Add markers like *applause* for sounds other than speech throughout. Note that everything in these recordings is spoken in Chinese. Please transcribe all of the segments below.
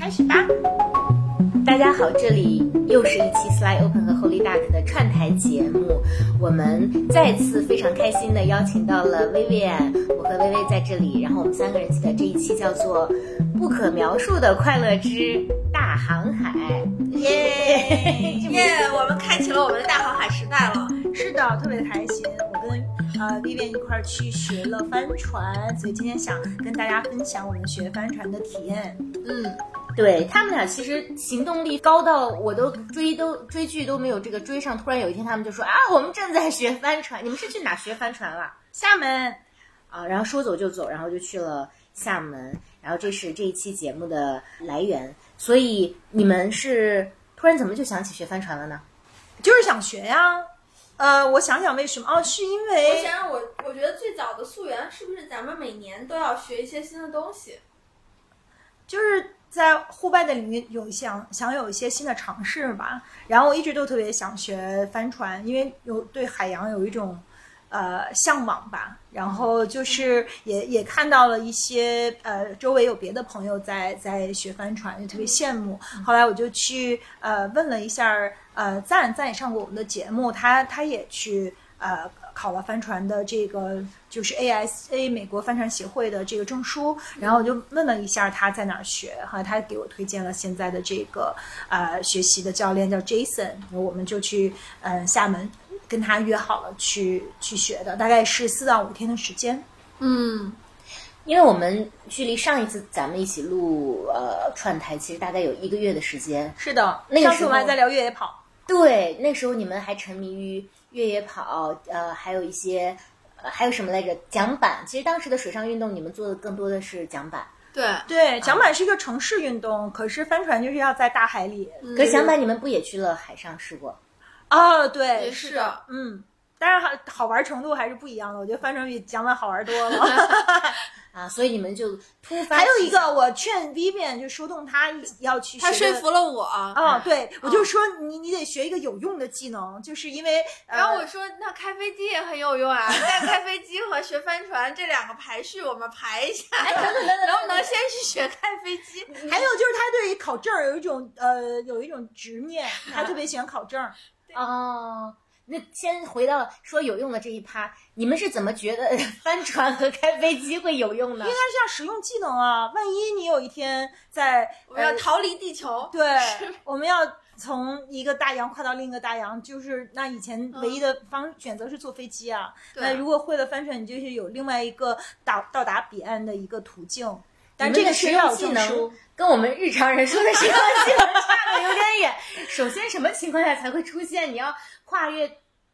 开始吧。大家好，这里又是一期 Sly Open 和 Holy Duck 的串台节目。我们再次非常开心的邀请到了 Vivian，我和薇薇在这里，然后我们三个人记得这一期叫做《不可描述的快乐之大航海》。耶 *laughs* 耶！我们开启了我们的大航海时代了。是的，特别开心。我跟呃 Vivian 一块儿去学了帆船，所以今天想跟大家分享我们学帆船的体验。嗯，对他们俩其实行动力高到我都追都追剧都没有这个追上。突然有一天他们就说啊，我们正在学帆船。你们是去哪学帆船了？厦门啊，然后说走就走，然后就去了厦门。然后这是这一期节目的来源。所以你们是突然怎么就想起学帆船了呢？就是想学呀。呃，我想想为什么哦，是因为我想想，我我觉得最早的溯源是不是咱们每年都要学一些新的东西？就是在户外的领域有想想有一些新的尝试吧。然后我一直都特别想学帆船，因为有对海洋有一种呃向往吧。然后就是也也看到了一些呃周围有别的朋友在在学帆船，就特别羡慕。后来我就去呃问了一下呃赞赞也上过我们的节目，他他也去呃考了帆船的这个就是 ASA 美国帆船协会的这个证书，然后我就问了一下他在哪儿学，哈，他给我推荐了现在的这个呃学习的教练叫 Jason，我们就去呃厦门。跟他约好了去去学的，大概是四到五天的时间。嗯，因为我们距离上一次咱们一起录呃串台，其实大概有一个月的时间。是的，那时候上次我们还在聊越野跑。对，那时候你们还沉迷于越野跑，呃，还有一些呃还有什么来着？桨板。其实当时的水上运动，你们做的更多的是桨板。对对，桨板是一个城市运动，可是帆船就是要在大海里。可是桨板你们不也去了海上试过？哦，对，也是的，嗯，但是好好玩程度还是不一样的。我觉得帆船比桨板好玩多了。*laughs* 啊，所以你们就突发。还有一个，我劝 Vivian 就说动他要去学。他说服了我。哦，对，我就说你你得学一个有用的技能，就是因为。然后我说那开飞机也很有用啊，但开飞机和学帆船这两个排序我们排一下。哎，等等等等，能不能先去学开飞机？*laughs* 还有就是他对于考证有一种呃有一种执念，他特别喜欢考证。哦。那先回到说有用的这一趴，你们是怎么觉得 *laughs* 帆船和开飞机会有用呢？应该是要使用技能啊！万一你有一天在我们要逃离地球，对，我们要从一个大洋跨到另一个大洋，就是那以前唯一的方选择是坐飞机啊。那如果会了帆船，你就是有另外一个到到达彼岸的一个途径。但这个实用技能跟我们日常人说的实用技能 *laughs* 差的有点远。首先，什么情况下才会出现？你要跨越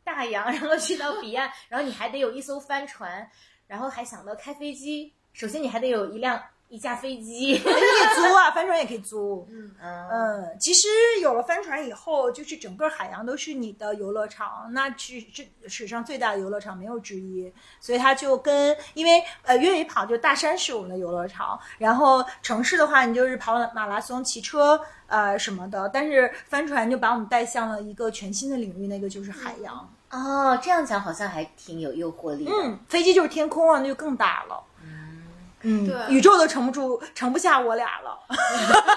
大洋，*laughs* 然后去到彼岸，然后你还得有一艘帆船，然后还想到开飞机。首先，你还得有一辆一架飞机，*laughs* 可以租啊，*laughs* 帆船也可以租。嗯嗯，其实有了帆船以后，就是整个海洋都是你的游乐场，那是这史上最大的游乐场没有之一。所以它就跟因为呃越野跑就大山是我们的游乐场，然后城市的话你就是跑马拉松、骑车呃什么的，但是帆船就把我们带向了一个全新的领域，那个就是海洋。哦，这样讲好像还挺有诱惑力。嗯，飞机就是天空啊，那就更大了。嗯嗯，对宇宙都盛不住，盛不下我俩了。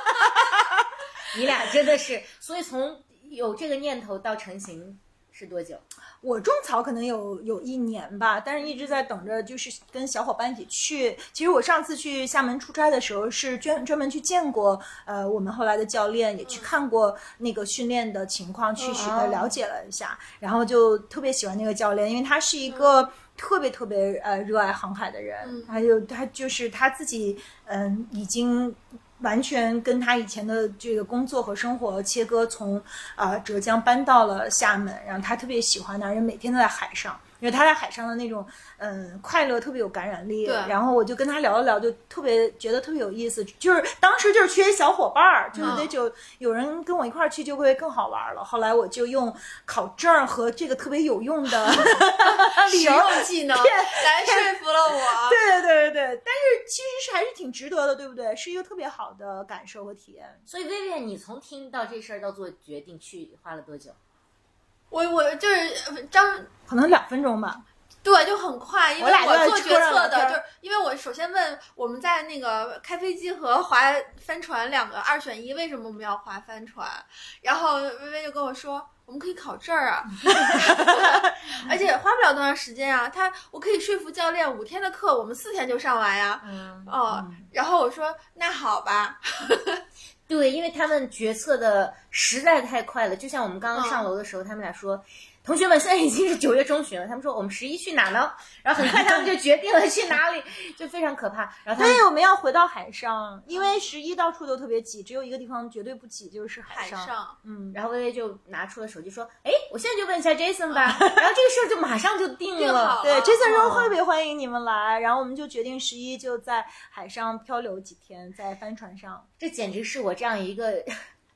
*laughs* 你俩真的是，所以从有这个念头到成型是多久？我种草可能有有一年吧，但是一直在等着，就是跟小伙伴一起去。其实我上次去厦门出差的时候，是专专门去见过呃我们后来的教练，也去看过那个训练的情况，去呃了解了一下，然后就特别喜欢那个教练，因为他是一个特别特别呃热爱航海的人，还有他就是他自己嗯已经。完全跟他以前的这个工作和生活切割，从啊、浙江搬到了厦门，然后他特别喜欢那儿，因为每天都在海上，因为他在海上的那种嗯快乐特别有感染力。对然后我就跟他聊了聊，就特别觉得特别有意思，就是当时就是缺小伙伴儿，就是得就有人跟我一块儿去就会更好玩了。后来我就用考证儿和这个特别有用的 *laughs* 理实由用技能来说服了我。*laughs* 对对对对对，但是其实是还是挺值得的，对不对？是一个特别好的感受和体验。所以薇薇，你从听到这事儿到做决定去花了多久？我我就是呃张可能两分钟吧。对，就很快，因为我做决策的，就是因为我首先问我们在那个开飞机和划帆船两个二选一，为什么我们要划帆船？然后微微就跟我说。我们可以考证儿啊，*laughs* 而且花不了多长时间啊。他我可以说服教练，五天的课我们四天就上完呀。嗯，哦，然后我说那好吧，对，因为他们决策的实在太快了，就像我们刚刚上楼的时候，他们俩说。同学们，现在已经是九月中旬了。他们说我们十一去哪呢？然后很快他们就决定了去哪里，*laughs* 就非常可怕。然后他们对，我们要回到海上，因为十一到处都特别挤，只有一个地方绝对不挤，就是海上。上，嗯，然后薇薇就拿出了手机说：“哎，我现在就问一下 Jason 吧。*laughs* ”然后这个事儿就马上就定定了了。对啊，Jason 说哦特别欢迎你们来，然后我们就决定十一就在海上漂流几天，在帆船上。这简直是我这样一个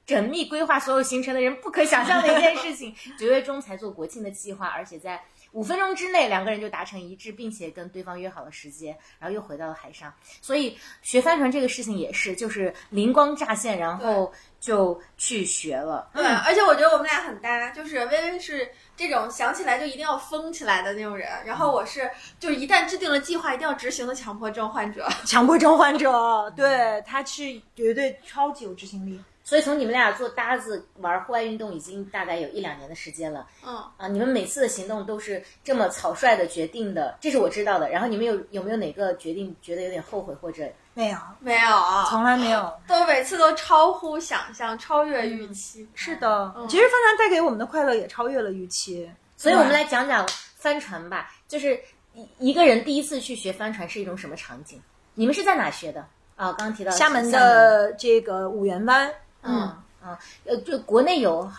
缜密规划所有行程的人不可想象的一件事情。*laughs* 九月中才做国庆的计划，而且在五分钟之内两个人就达成一致，并且跟对方约好了时间，然后又回到了海上。所以学帆船这个事情也是，就是灵光乍现，然后就去学了。对，而且我觉得我们俩很搭，就是微微是这种想起来就一定要疯起来的那种人，然后我是就是一旦制定了计划一定要执行的强迫症患者。强迫症患者，对，他是绝对超级有执行力。所以从你们俩做搭子玩户外运动已经大概有一两年的时间了。嗯，啊，你们每次的行动都是这么草率的决定的，这是我知道的。然后你们有有没有哪个决定觉得有点后悔或者？没有，没有啊，从来没有。都每次都超乎想象，超越预期。是的，嗯其实帆船带给我们的快乐也超越了预期。所以我们来讲讲帆船吧，就是一一个人第一次去学帆船是一种什么场景？你们是在哪学的？啊，刚刚提到厦门的这个五缘湾，嗯嗯呃，就国内有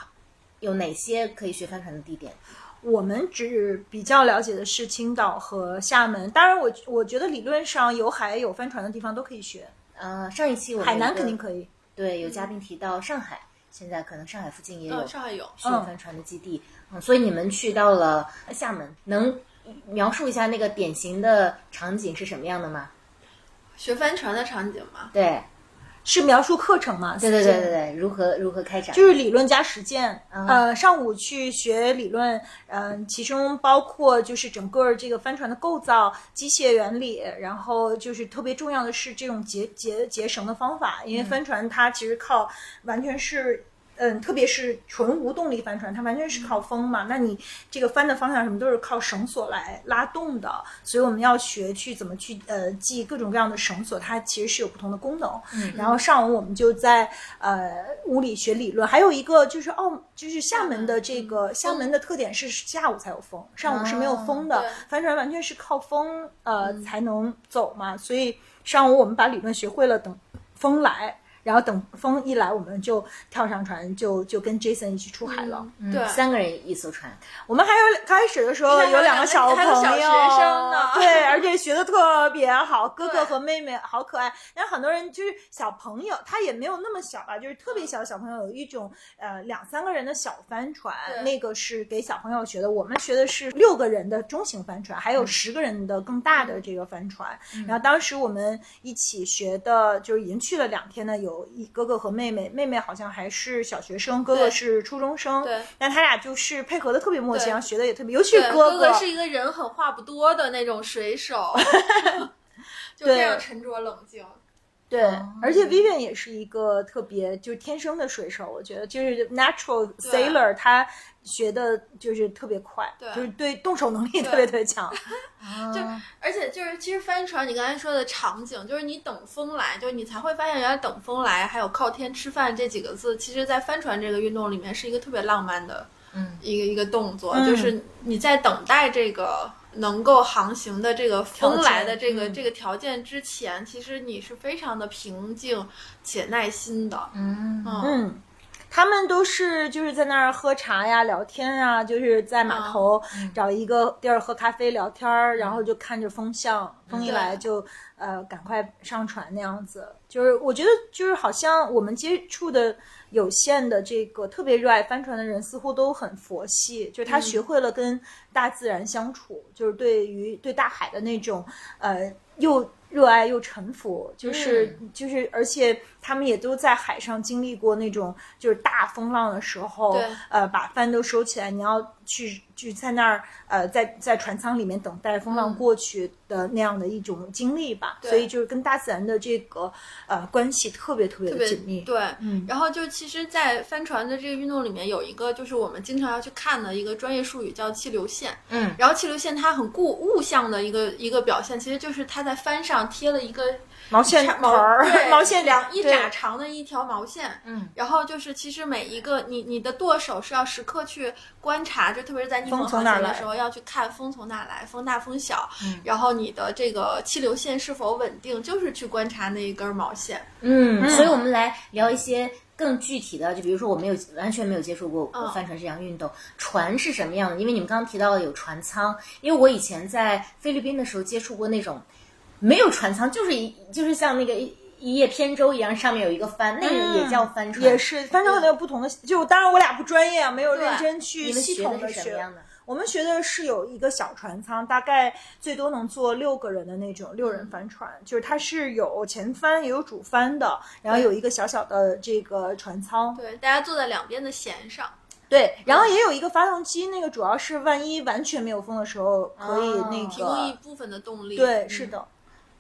有哪些可以学帆船的地点？我们只比较了解的是青岛和厦门。当然我，我觉得理论上有海有帆船的地方都可以学，呃，上一期我海南肯定可以。对，有嘉宾提到上海，现在可能上海附近也有嗯，上海有。学帆船的基地，嗯，所以你们去到了厦门，能描述一下那个典型的场景是什么样的吗？学帆船的场景吗，对，是描述课程嘛？对对对对对，如何如何开展？就是理论加实践。嗯呃，上午去学理论，嗯、其中包括就是整个这个帆船的构造、机械原理，然后就是特别重要的是这种结结结绳的方法，因为帆船它其实靠完全是。嗯，特别是纯无动力帆船，它完全是靠风嘛。那你这个帆的方向什么都是靠绳索来拉动的，所以我们要学去怎么去呃系各种各样的绳索，它其实是有不同的功能。嗯然后上午我们就在呃屋里学理论，还有一个就是澳，就是厦门的这个厦门的特点是下午才有风，上午是没有风的对，帆船完全是靠风呃才能走嘛，所以上午我们把理论学会了，等风来。然后等风一来，我们就跳上船，就就跟 Jason 一起出海了。嗯对三个人一艘船，我们还有开始的时候有两个小朋友，小学生呢 *laughs* 对，而且学的特别好，*laughs* 哥哥和妹妹好可爱。但是很多人就是小朋友，他也没有那么小吧，就是特别小的小朋友，有一种呃两三个人的小帆船，对那个是给小朋友学的。我们学的是六个人的中型帆船，还有十个人的更大的这个帆船。然后当时我们一起学的，就是已经去了两天的，有一哥哥和妹妹，妹妹好像还是小学生，哥哥是初中生。对。但他俩就是配合的特别默契，然后学的也特别，尤其是对，哥哥。是一个人很话不多的那种水手，*laughs* *laughs* 就非常沉着冷静。对，哦。而且 Vivian 也是一个特别就是天生的水手，我觉得就是 natural sailor，他学的就是特别快，对就是对动手能力特别特别强。*laughs* 就而且就是，其实帆船你刚才说的场景，就是你等风来，就是你才会发现原来等风来，还有靠天吃饭这几个字，其实，在帆船这个运动里面是一个特别浪漫的，嗯，一个一个动作，嗯就是你在等待这个能够航行的这个风来的这个、嗯这个条件之前，其实你是非常的平静且耐心的，嗯。嗯。嗯，他们都是就是在那儿喝茶呀、聊天呀，就是在码头找一个地儿喝咖啡聊天儿，然后就看着风向，风一来就呃赶快上船那样子。就是我觉得就是好像我们接触的有限的这个特别热爱帆船的人，似乎都很佛系，就是他学会了跟大自然相处，就是对于对大海的那种呃又。热爱又臣服，就是、就是，而且他们也都在海上经历过那种就是大风浪的时候对，呃，把帆都收起来，你要去去在那儿呃，在在船舱里面等待风浪嗯过去的那样的一种经历吧。对所以就是跟大自然的这个呃关系特别特别特别的紧密。对，嗯然后就其实，在帆船的这个运动里面，有一个就是我们经常要去看的一个专业术语叫气流线。嗯，然后气流线它很固物象的一个一个表现，其实就是它在帆上贴了一个毛线长团儿对，*laughs* 毛线两一对拃长的一条毛线，嗯，然后就是其实每一个你你的舵手是要时刻去观察，就特别是在逆风航风从哪来行的时候要去看风从哪来，风大风小，嗯然后你的这个气流线是否稳定，就是去观察那一根毛线。嗯，所以我们来聊一些更具体的，就比如说我没有完全没有接触过嗯帆船这项运动，船是什么样的？因为你们刚刚提到了有船舱，因为我以前在菲律宾的时候接触过那种没有船舱，就是一就是像那个一一叶扁舟一样，上面有一个帆，那个也叫帆船，也是，帆船可能有不同的。就当然我俩不专业啊，没有认真去系统的学。什么样的？我们学的是有一个小船舱，大概最多能坐六个人的那种六人帆船，就是它是有前帆也有主帆的，然后有一个小小的这个船舱，对，大家坐在两边的舷上。对，然后也有一个发动机，那个主要是万一完全没有风的时候可以哦那提供一，部分的动力。对，嗯是的，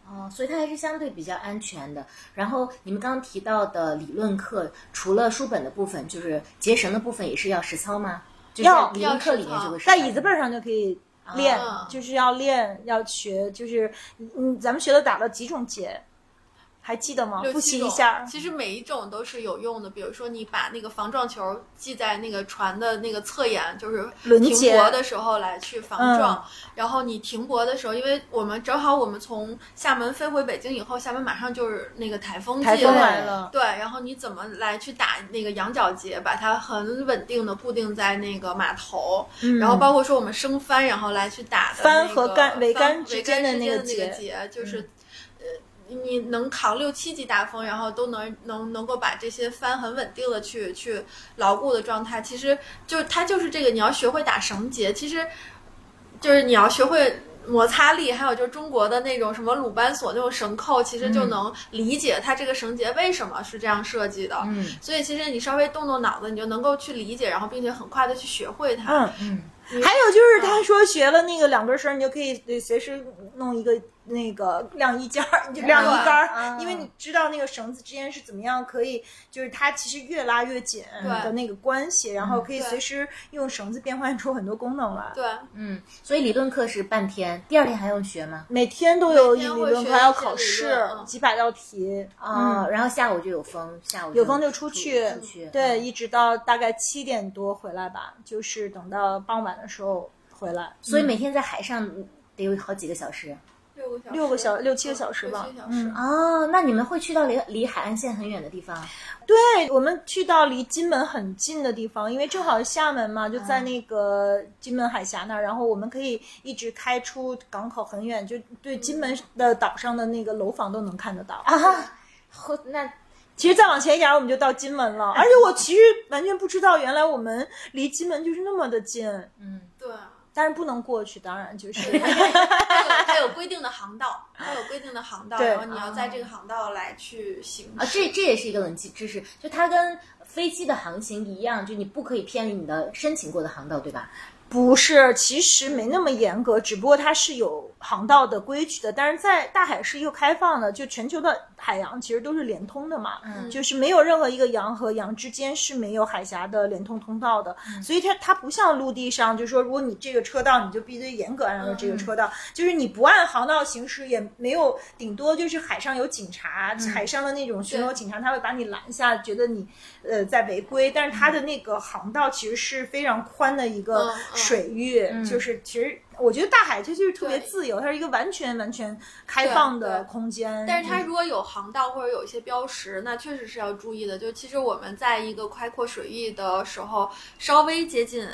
哦，所以它还是相对比较安全的。然后你们刚刚提到的理论课，除了书本的部分，就是结绳的部分也是要实操吗？就是要理论课里面就会实在椅子背儿上就可以练，啊就是要练，要学，就是嗯，咱们学的打了几种结，还记得吗？复习一下。其实每一种都是有用的。比如说，你把那个防撞球系在那个船的那个侧沿，就是停泊的时候来去防撞。嗯然后你停泊的时候，因为我们正好我们从厦门飞回北京以后，厦门马上就是那个台风季台风了来了，对，然后你怎么来去打那个羊角结，把它很稳定的固定在那个码头，然后包括说我们升帆，然后来去打的、那个、帆和杆桅杆之间的那个桅杆之间的那个结结，就是。呃，你能扛六七级大风，然后都能能能够把这些帆很稳定的去去牢固的状态，其实就它就是这个，你要学会打绳结，其实就是你要学会摩擦力，还有就是中国的那种什么鲁班锁那种绳扣，其实就能理解它这个绳结为什么是这样设计的。嗯所以其实你稍微动动脑子，你就能够去理解，然后并且很快的去学会它。嗯，嗯，还有就是他说学了那个两根绳，你就可以呃随时弄一个那个晾衣架儿，就晾衣杆啊儿，因为你知道那个绳子之间是怎么样可以，就是它其实越拉越紧的那个关系，然后可以随时用绳子变换出很多功能来。对，嗯，所以理论课是半天，第二天还用学吗？每天都有每理论课，还要考试几百道题。啊，然后下午就有风，下午有风就出去，对，嗯一直到大概七点多回来吧，就是等到傍晚的时候回来。所以每天在海上得有好几个小时。六个小，六个小六七个小时吧。嗯哦，那你们会去到离离海岸线很远的地方？对，我们去到离金门很近的地方，因为正好厦门嘛，就在那个金门海峡那儿，然后我们可以一直开出港口很远，就对金门的岛上的那个楼房都能看得到。啊，后 *laughs* 那其实再往前一点，我们就到金门了，而且我其实完全不知道，原来我们离金门就是那么的近，嗯，对，但是不能过去，当然就是。它有它有规定的航道，它有规定的航道，然后你要在这个航道来去行啊，这这也是一个冷知识，就它跟飞机的航行一样，就你不可以偏离你的申请过的航道，对吧？不是，其实没那么严格，只不过它是有航道的规矩的。但是在大海是一个开放的，就全球的海洋其实都是连通的嘛，嗯就是没有任何一个洋和洋之间是没有海峡的连通通道的。所以它它不像陆地上，就是说如果你这个车道你就必须严格按照这个车道，就是你不按航道行驶也没有，顶多就是海上有警察，海上的那种巡逻警察他会把你拦下，觉得你呃在违规，但是它的那个航道其实是非常宽的一个水域，就是其实我觉得大海它就是特别自由，它是一个完全完全开放的空间。但是它如果有航道或者有一些标识，那确实是要注意的。就其实我们在一个开阔水域的时候，稍微接近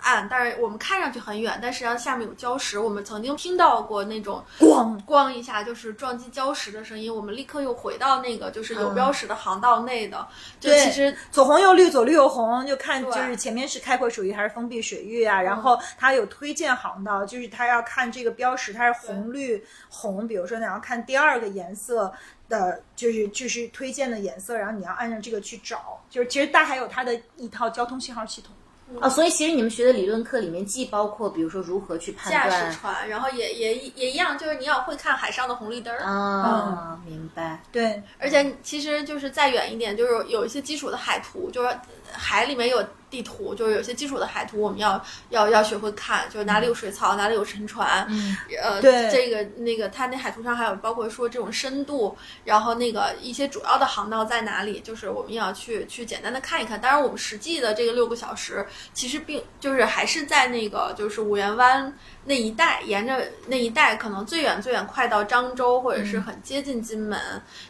呃岸，但是我们看上去很远，但实际上下面有礁石。我们曾经听到过那种咣咣一下就是撞击礁石的声音，我们立刻又回到那个就是有标识的航道内的。就对其实左红右绿，左绿右红，就看就是前面是开阔水域还是封闭水域啊。然后它有推荐航道，就是它要看这个标识，它是红绿红，比如说你要看第二个颜色。的，就是就是推荐的颜色，然后你要按照这个去找。就是其实大海有它的一套交通信号系统。哦，所以其实你们学的理论课里面既包括，比如说如何去判驾断驶船，然后也也也一样，就是你要会看海上的红绿灯儿。啊，明白。对，而且其实就是再远一点，就是有一些基础的海图，就是海里面有地图，就是有些基础的海图，我们要要要学会看，就是哪里有水槽，哪里有沉船，嗯，呃，对这个那个，它那海图上还有包括说这种深度，然后那个一些主要的航道在哪里，就是我们要去去简单的看一看。当然，我们实际的这个六个小时，其实并就是还是在那个就是五缘湾那一带，沿着那一带，可能最远最远快到漳州，或者是很接近金门、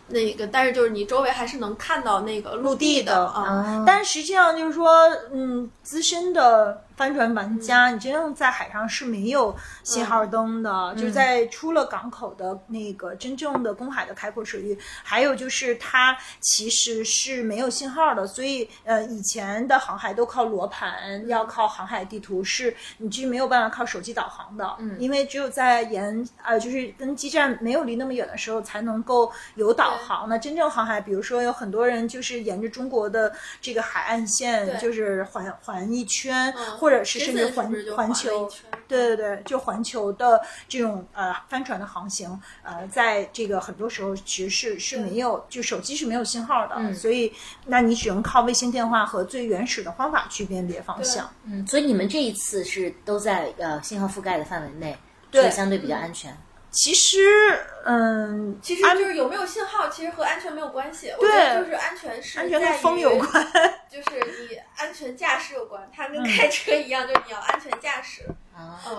那个，但是就是你周围还是能看到那个陆地的啊。啊，但实际上就是说，嗯，资深的帆船玩家，你真正在海上是没有信号灯的，就是在出了港口的那个真正的公海的开阔水域，还有就是它其实是没有信号的，所以呃，以前的航海都靠罗盘，要靠航海地图，是你是没有办法靠手机导航的，嗯，因为只有在沿呃就是跟基站没有离那么远的时候，才能够有导航。那真正航海，比如说有很多人就是沿着中国的这个海岸线，就是环环一圈，嗯或者是甚至环环球，对对对，就环球的这种呃帆船的航行，呃，在这个很多时候其实是是没有，就手机是没有信号的，所以那你只能靠卫星电话和最原始的方法去辨别方向。嗯，所以你们这一次是都在呃信号覆盖的范围内，对所以相对比较安全。其实，嗯，其实就是有没有信号，其实和安全没有关系。我觉得就是安全是安全在风有关。就是你安全驾驶有关，它跟开车一样，就是你要安全驾驶。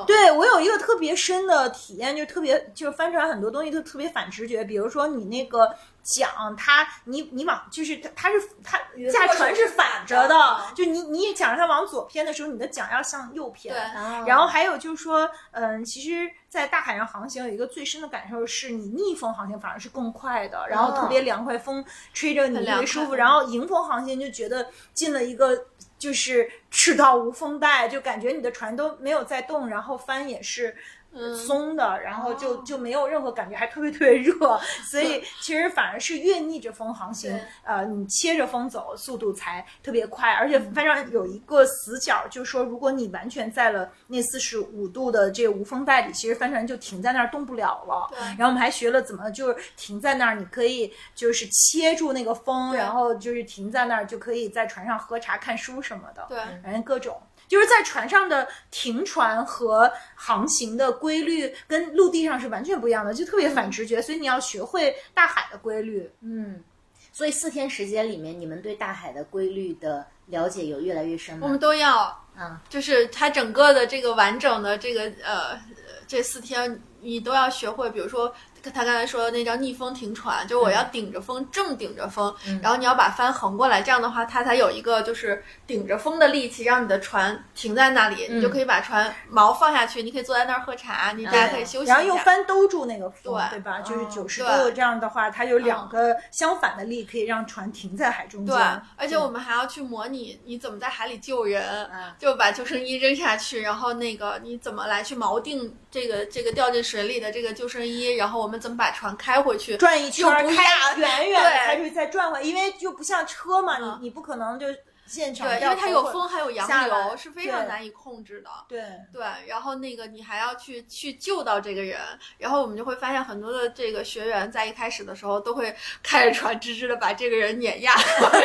对我有一个特别深的体验，就特别就是帆船很多东西都特别反直觉，比如说你那个桨，它你你往就是它它是它驾船是反着的嗯，就你你桨它往左偏的时候，你的桨要向右偏。对。啊然后还有就是说，嗯，其实，在大海上航行有一个最深的感受是，你逆风航行反而是更快的，然后特别凉快，风吹着你特别舒服。然后迎风航行就觉得进了一个就是赤道无风带，就感觉你的船都没有在动，然后帆也是。嗯松的，然后就哦就没有任何感觉，还特别特别热，*laughs* 所以其实反而是越逆着风航行，呃，你切着风走，速度才特别快。而且帆上有一个死角，就是说，如果你完全在了那四十五度的这个无风带里，其实帆船就停在那儿动不了了。对然后我们还学了怎么就是停在那儿，你可以就是切住那个风，然后就是停在那儿，就可以在船上喝茶、看书什么的。对，反正各种。就是在船上的停船和航行的规律跟陆地上是完全不一样的，就特别反直觉，所以你要学会大海的规律。嗯，所以四天时间里面，你们对大海的规律的了解有越来越深吗？我们都要，啊，就是它整个的这个完整的这个呃这四天，你都要学会，比如说。他刚才说的那叫逆风停船，就是我要顶着风，正顶着风，然后你要把帆横过来，这样的话，它才有一个就是顶着风的力气，让你的船停在那里，你就可以把船锚放下去，你可以坐在那儿喝茶，你大家可以休息一下。然后用帆兜住那个风，对对吧？就是哦九十对度这样的话，它有两个相反的力，可以让船停在海中间。对，而且我们还要去模拟你怎么在海里救人，嗯。就把救生衣扔下去，然后那个你怎么来去锚定这个这个掉进水里的这个救生衣，然后我们怎么把船开回去，转一圈开压远远的对开出去再转回来，因为就不像车嘛，嗯你你不可能就现场对，因为它有风还有洋流，是非常难以控制的。对。对，然后那个你还要去去救到这个人，然后我们就会发现很多的这个学员在一开始的时候都会开着船直直的把这个人碾压过去。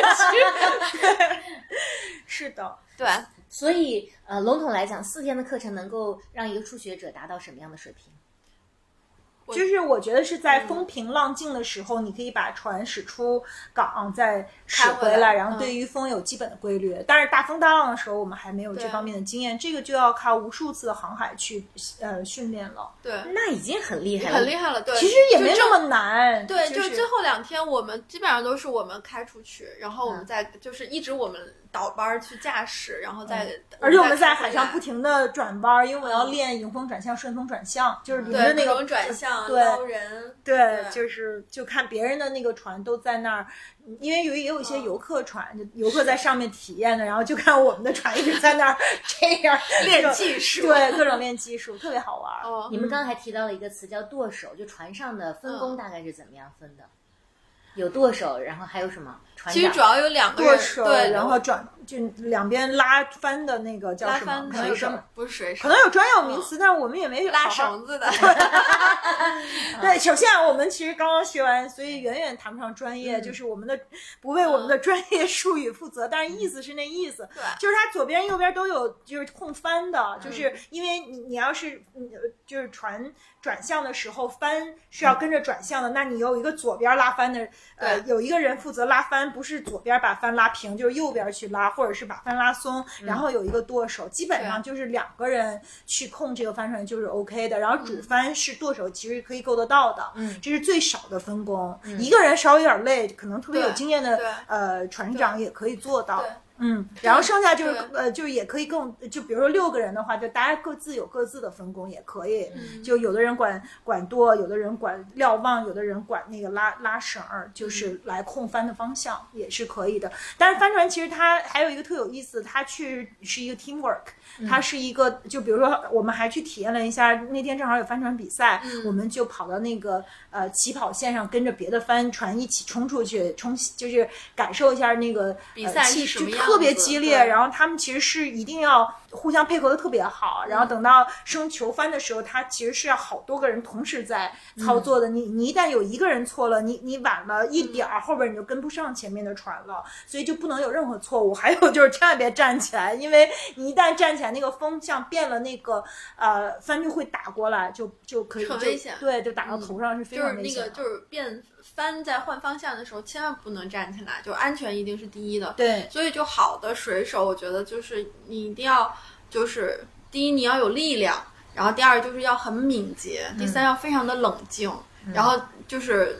*laughs* 是的，对，所以呃，笼统来讲，四天的课程能够让一个初学者达到什么样的水平？就是我觉得是在嗯风平浪静的时候，你可以把船驶出港，再驶回来，然后嗯对于风有基本的规律。但是大风大浪的时候，我们还没有这方面的经验，这个就要靠无数次的航海去呃训练了。对，那已经很厉害了，很厉害了。对，其实也没那么难，对，就就是最后两天，我们基本上都是我们开出去，然后我嗯们再就是一直我们倒班儿去驾驶，然后再，嗯而且我们在海上不停停的转弯儿，因为我要练迎风转向、顺风转向，就是沿着对各那个种转向对捞人，对，对就是就看别人的那个船都在那儿，因为有也有一些嗯游客船，就游客在上面体验的，然后就看我们的船一直在那儿 *laughs* 这样 *laughs* 练技术对，各种练技术，特别好玩你们刚才提到了一个词叫舵手，就船上的分工嗯大概是怎么样分的？有舵手，然后还有什么船长？其实主要有两个人，舵手，对，然后转就两边拉帆的那个叫什么？拉帆可能有不是水手，可能有专有名词，但是我们也没拉绳子的。*laughs* 对，首先啊我们其实刚刚学完，所以远远谈不上专业，就是我们的不为我们的专业术语负责，但是意思是那意思，对就是它左边右边都有就是控帆的，就是因为你你要是嗯就是船转向的时候，帆是要跟着转向的，那你有一个左边拉帆的，呃，有一个人负责拉帆，不是左边把帆拉平，就是右边去拉，或者是把帆拉松，然后有一个舵手，基本上就是两个人去控这个帆船就是 OK 的，然后主帆是舵手，其实可以够得到的，嗯。这是最少的分工，一个人稍微有点累，可能特别有经验的呃船长也可以做到。对。嗯，然后剩下就是呃，就是也可以更，就比如说六个人的话，就大家各自有各自的分工，也可以。嗯就有的人管管舵，有的人管瞭望，有的人管那个拉拉绳儿，嗯就是来控帆的方向也是可以的。但是帆船其实它还有一个特有意思，它去是一个 teamwork，它嗯是一个就比如说我们还去体验了一下，那天正好有帆船比赛，嗯我们就跑到那个呃起跑线上，跟着别的帆船一起冲出去，冲就是感受一下那个比赛呃、气是什么样就特别激烈，然后他们其实是一定要互相配合的特别好，然嗯后等到升球帆的时候，他其实是要好多个人同时在操作的。你你一旦有一个人错了，你你晚了一点儿，后边你就跟不上前面的船了，所以就不能有任何错误。*laughs* 还有就是千万别站起来，因为你一旦站起来，那个风向变了，那个呃帆就会打过来，就就可以就很危险对，就打到头上是非就是那常危险的。个就是变帆在换方向的时候，千万不能站起来，就安全一定是第一的。对所以就好的水手，我觉得就是你一定要就是第一你要有力量，然后第二就是要很敏捷，第三要非常的冷静，然后就是。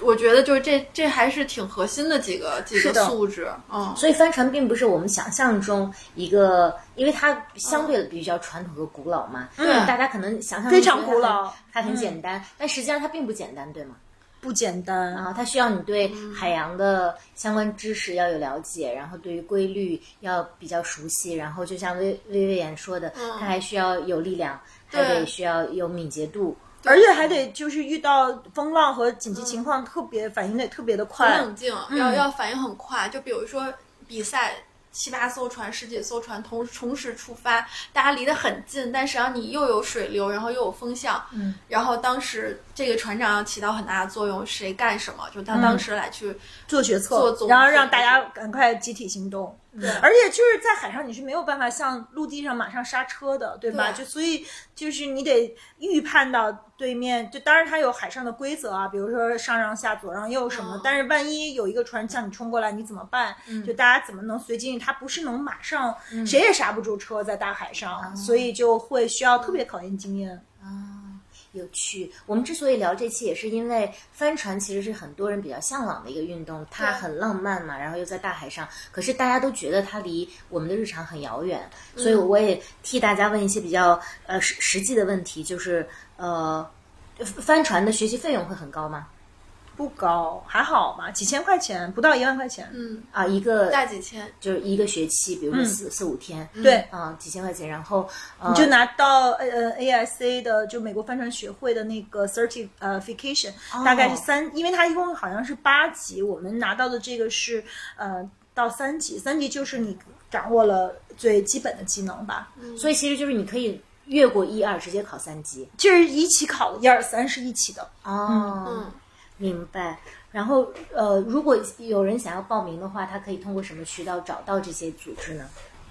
我觉得就是这这还是挺核心的几个几个素质，嗯，所以帆船并不是我们想象中一个，因为它相对比较传统和古老嘛，嗯大家可能想象非常中觉得它很古老它很简单，但实际上它并不简单，对吗？不简单啊，它需要你对海洋的相关知识要有了解，然后对于规律要比较熟悉，然后就像薇薇薇妍说的，它还需要有力量，还得需要有敏捷度。而且还得就是遇到风浪和紧急情况，特别反应得特别的很快。冷静，要要反应很快。就比如说比赛，七八艘船、十几艘船同同时出发，大家离得很近，但实际上你又有水流，然后又有风向，嗯，然后当时这个船长要起到很大的作用，谁干什么，就他当时来去，做决策，做总然后让大家赶快集体行动。对而且就是在海上，你是没有办法像陆地上马上刹车的，对吧？对就所以就是你得预判到对面，就当然它有海上的规则啊，比如说上上下、左让右什么。嗯但是万一有一个船向你冲过来，你怎么办？就大家怎么能随机应它不是能马上，谁也刹不住车在大海上，所以就会需要特别考验经验。有趣。我们之所以聊这期，也是因为帆船其实是很多人比较向往的一个运动，它很浪漫嘛，然后又在大海上，可是大家都觉得它离我们的日常很遥远，所以我也替大家问一些比较呃实实际的问题，就是呃，帆船的学习费用会很高吗？不高，还好吧，几千块钱，不到一万块钱。嗯，啊，一个大几千，就是一个学期，比如说四、四五天，对，啊，几千块钱，然后呃你就拿到呃 ASA 的就美国帆船学会的那个 certification，、大概是三，因为它一共好像是八级，我们拿到的这个是呃到三级，三级就是你掌握了最基本的技能吧，所以其实就是你可以越过一二，直接考三级。就是一起考的，一二三是一起的。哦，嗯，明白。然后呃，如果有人想要报名的话，他可以通过什么渠道找到这些组织呢？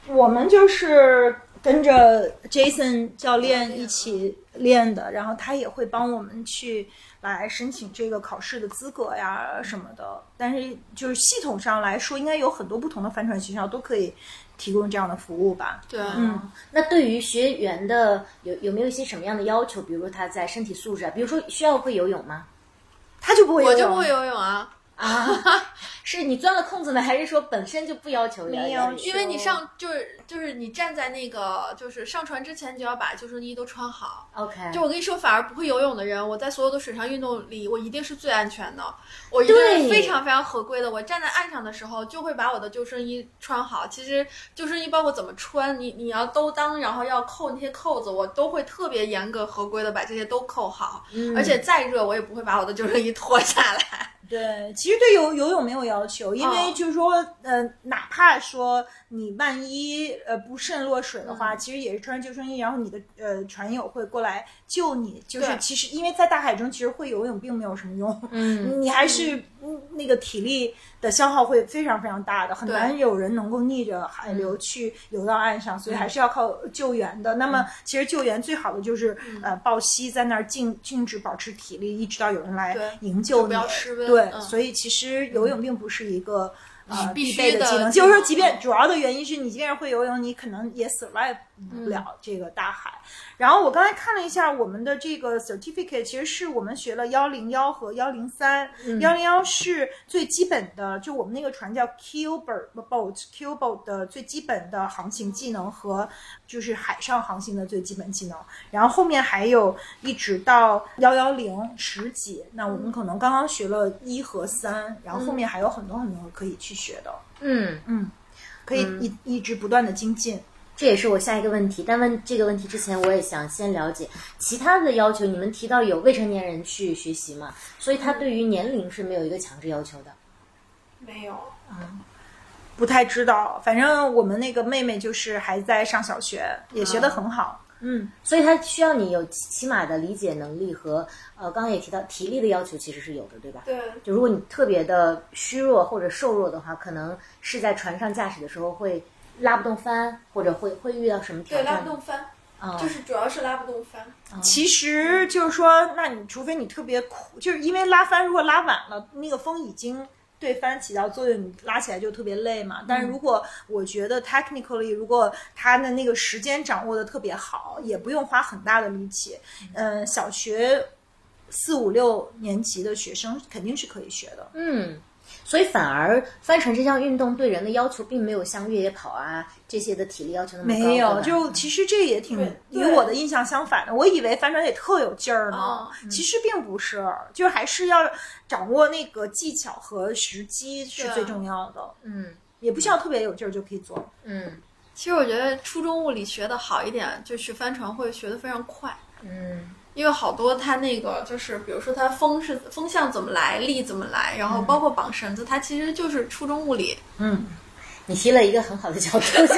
我们就是跟着 Jason 教练一起练的，然后他也会帮我们去来申请这个考试的资格呀什么的。但是就是系统上来说，应该有很多不同的帆船学校都可以提供这样的服务吧。对，嗯，那对于学员的有有没有一些什么样的要求？比如说他在身体素质啊，比如说需要会游泳吗？他就不会游泳，我就不会游泳啊，啊，*laughs* 是你钻了空子呢，还是说本身就不要求要没有因为你上就是就是你站在那个就是上船之前，你就要把救生衣都穿好。OK，就我跟你说，反而不会游泳的人，我在所有的水上运动里，我一定是最安全的，我一定是非常非常合规的。我站在岸上的时候，就会把我的救生衣穿好。其实救生衣包括怎么穿，你你要兜裆，然后要扣那些扣子，我都会特别严格合规的把这些都扣好。嗯而且再热，我也不会把我的救生衣脱下来。对，其实对游游泳没有要求，因为哦。就是说，呃，哪怕说你万一呃不慎落水的嗯。话，其实也是穿着救生衣，然后你的呃船友会过来救你。就是其实因为在大海中，其实会游泳并没有什么用，嗯你还是嗯。那个体力的消耗会非常非常大的，很难有人能够逆着海流去游到岸上，所以还是要靠救援的。那么其实救援最好的就是呃抱膝在那儿静静止保持体力，一直到有人来营救你对，嗯。所以其实游泳并不是一个。呃，必备的技能，就是说，即便嗯。主要的原因是你即便是会游泳，你可能也 survive 不了这个大海。然后我刚才看了一下我们的这个 certificate，其实是我们学了幺零幺和幺零三。幺零幺是最基本的，就我们那个船叫 Keelboat boat，Keelboat 的最基本的航行技能和就是海上航行的最基本技能。然后后面还有一直到幺幺零十几，那我们可能刚刚学了一和三，然后后面还有很多很多可以去学的。嗯嗯，可以一、一直不断的精进。这也是我下一个问题。但问这个问题之前，我也想先了解其他的要求。你们提到有未成年人去学习嘛，所以他对于年龄是没有一个强制要求的。没有，嗯不太知道，反正我们那个妹妹就是还在上小学，也学得很好。嗯，所以他需要你有起起码的理解能力和呃，刚刚也提到体力的要求其实是有的，对吧？对，就如果你特别的虚弱或者瘦弱的话，可能是在船上驾驶的时候会拉不动帆，或者会会遇到什么挑战对，拉不动帆，啊、就是主要是拉不动帆。其实就是说，那你除非你特别苦，就是因为拉帆如果拉晚了，那个风已经。对帆起到作用，你拉起来就特别累嘛。但是如果我觉得 technically，如果他的那个时间掌握的特别好，也不用花很大的力气。嗯，小学四五六年级的学生肯定是可以学的。嗯，所以反而帆船这项运动对人的要求并没有像越野跑啊这些的体力要求那么高。没有，就其实这也挺与我的印象相反的。我以为帆船得特有劲儿呢，哦其实并不是，就是还是要掌握那个技巧和时机是最重要的，嗯也不需要特别有劲儿就可以做。嗯其实我觉得初中物理学的好一点，就是帆船会学得非常快。嗯因为好多它那个就是，比如说它风是风向怎么来，力怎么来，然后包括绑绳子，它其实就是初中物理。嗯，你提了一个很好的角度，*laughs* 就是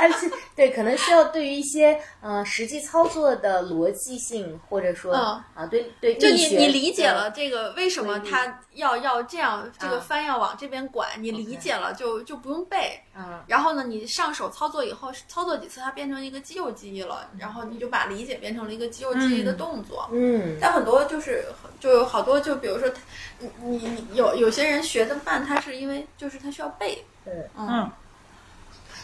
而且对，可能需要对于一些呃实际操作的逻辑性，或者说、嗯啊对对，就你你理解了这个为什么规律它要要这样，这个啊帆要往这边拐，你理解了就就不用背。嗯然后呢，你上手操作以后，操作几次它变成一个肌肉记忆了，然后你就把理解变成了一个肌肉记忆的动作。嗯但很多就是就有好多，就比如说，你你你有有些人学的慢，他是因为就是他需要背。对嗯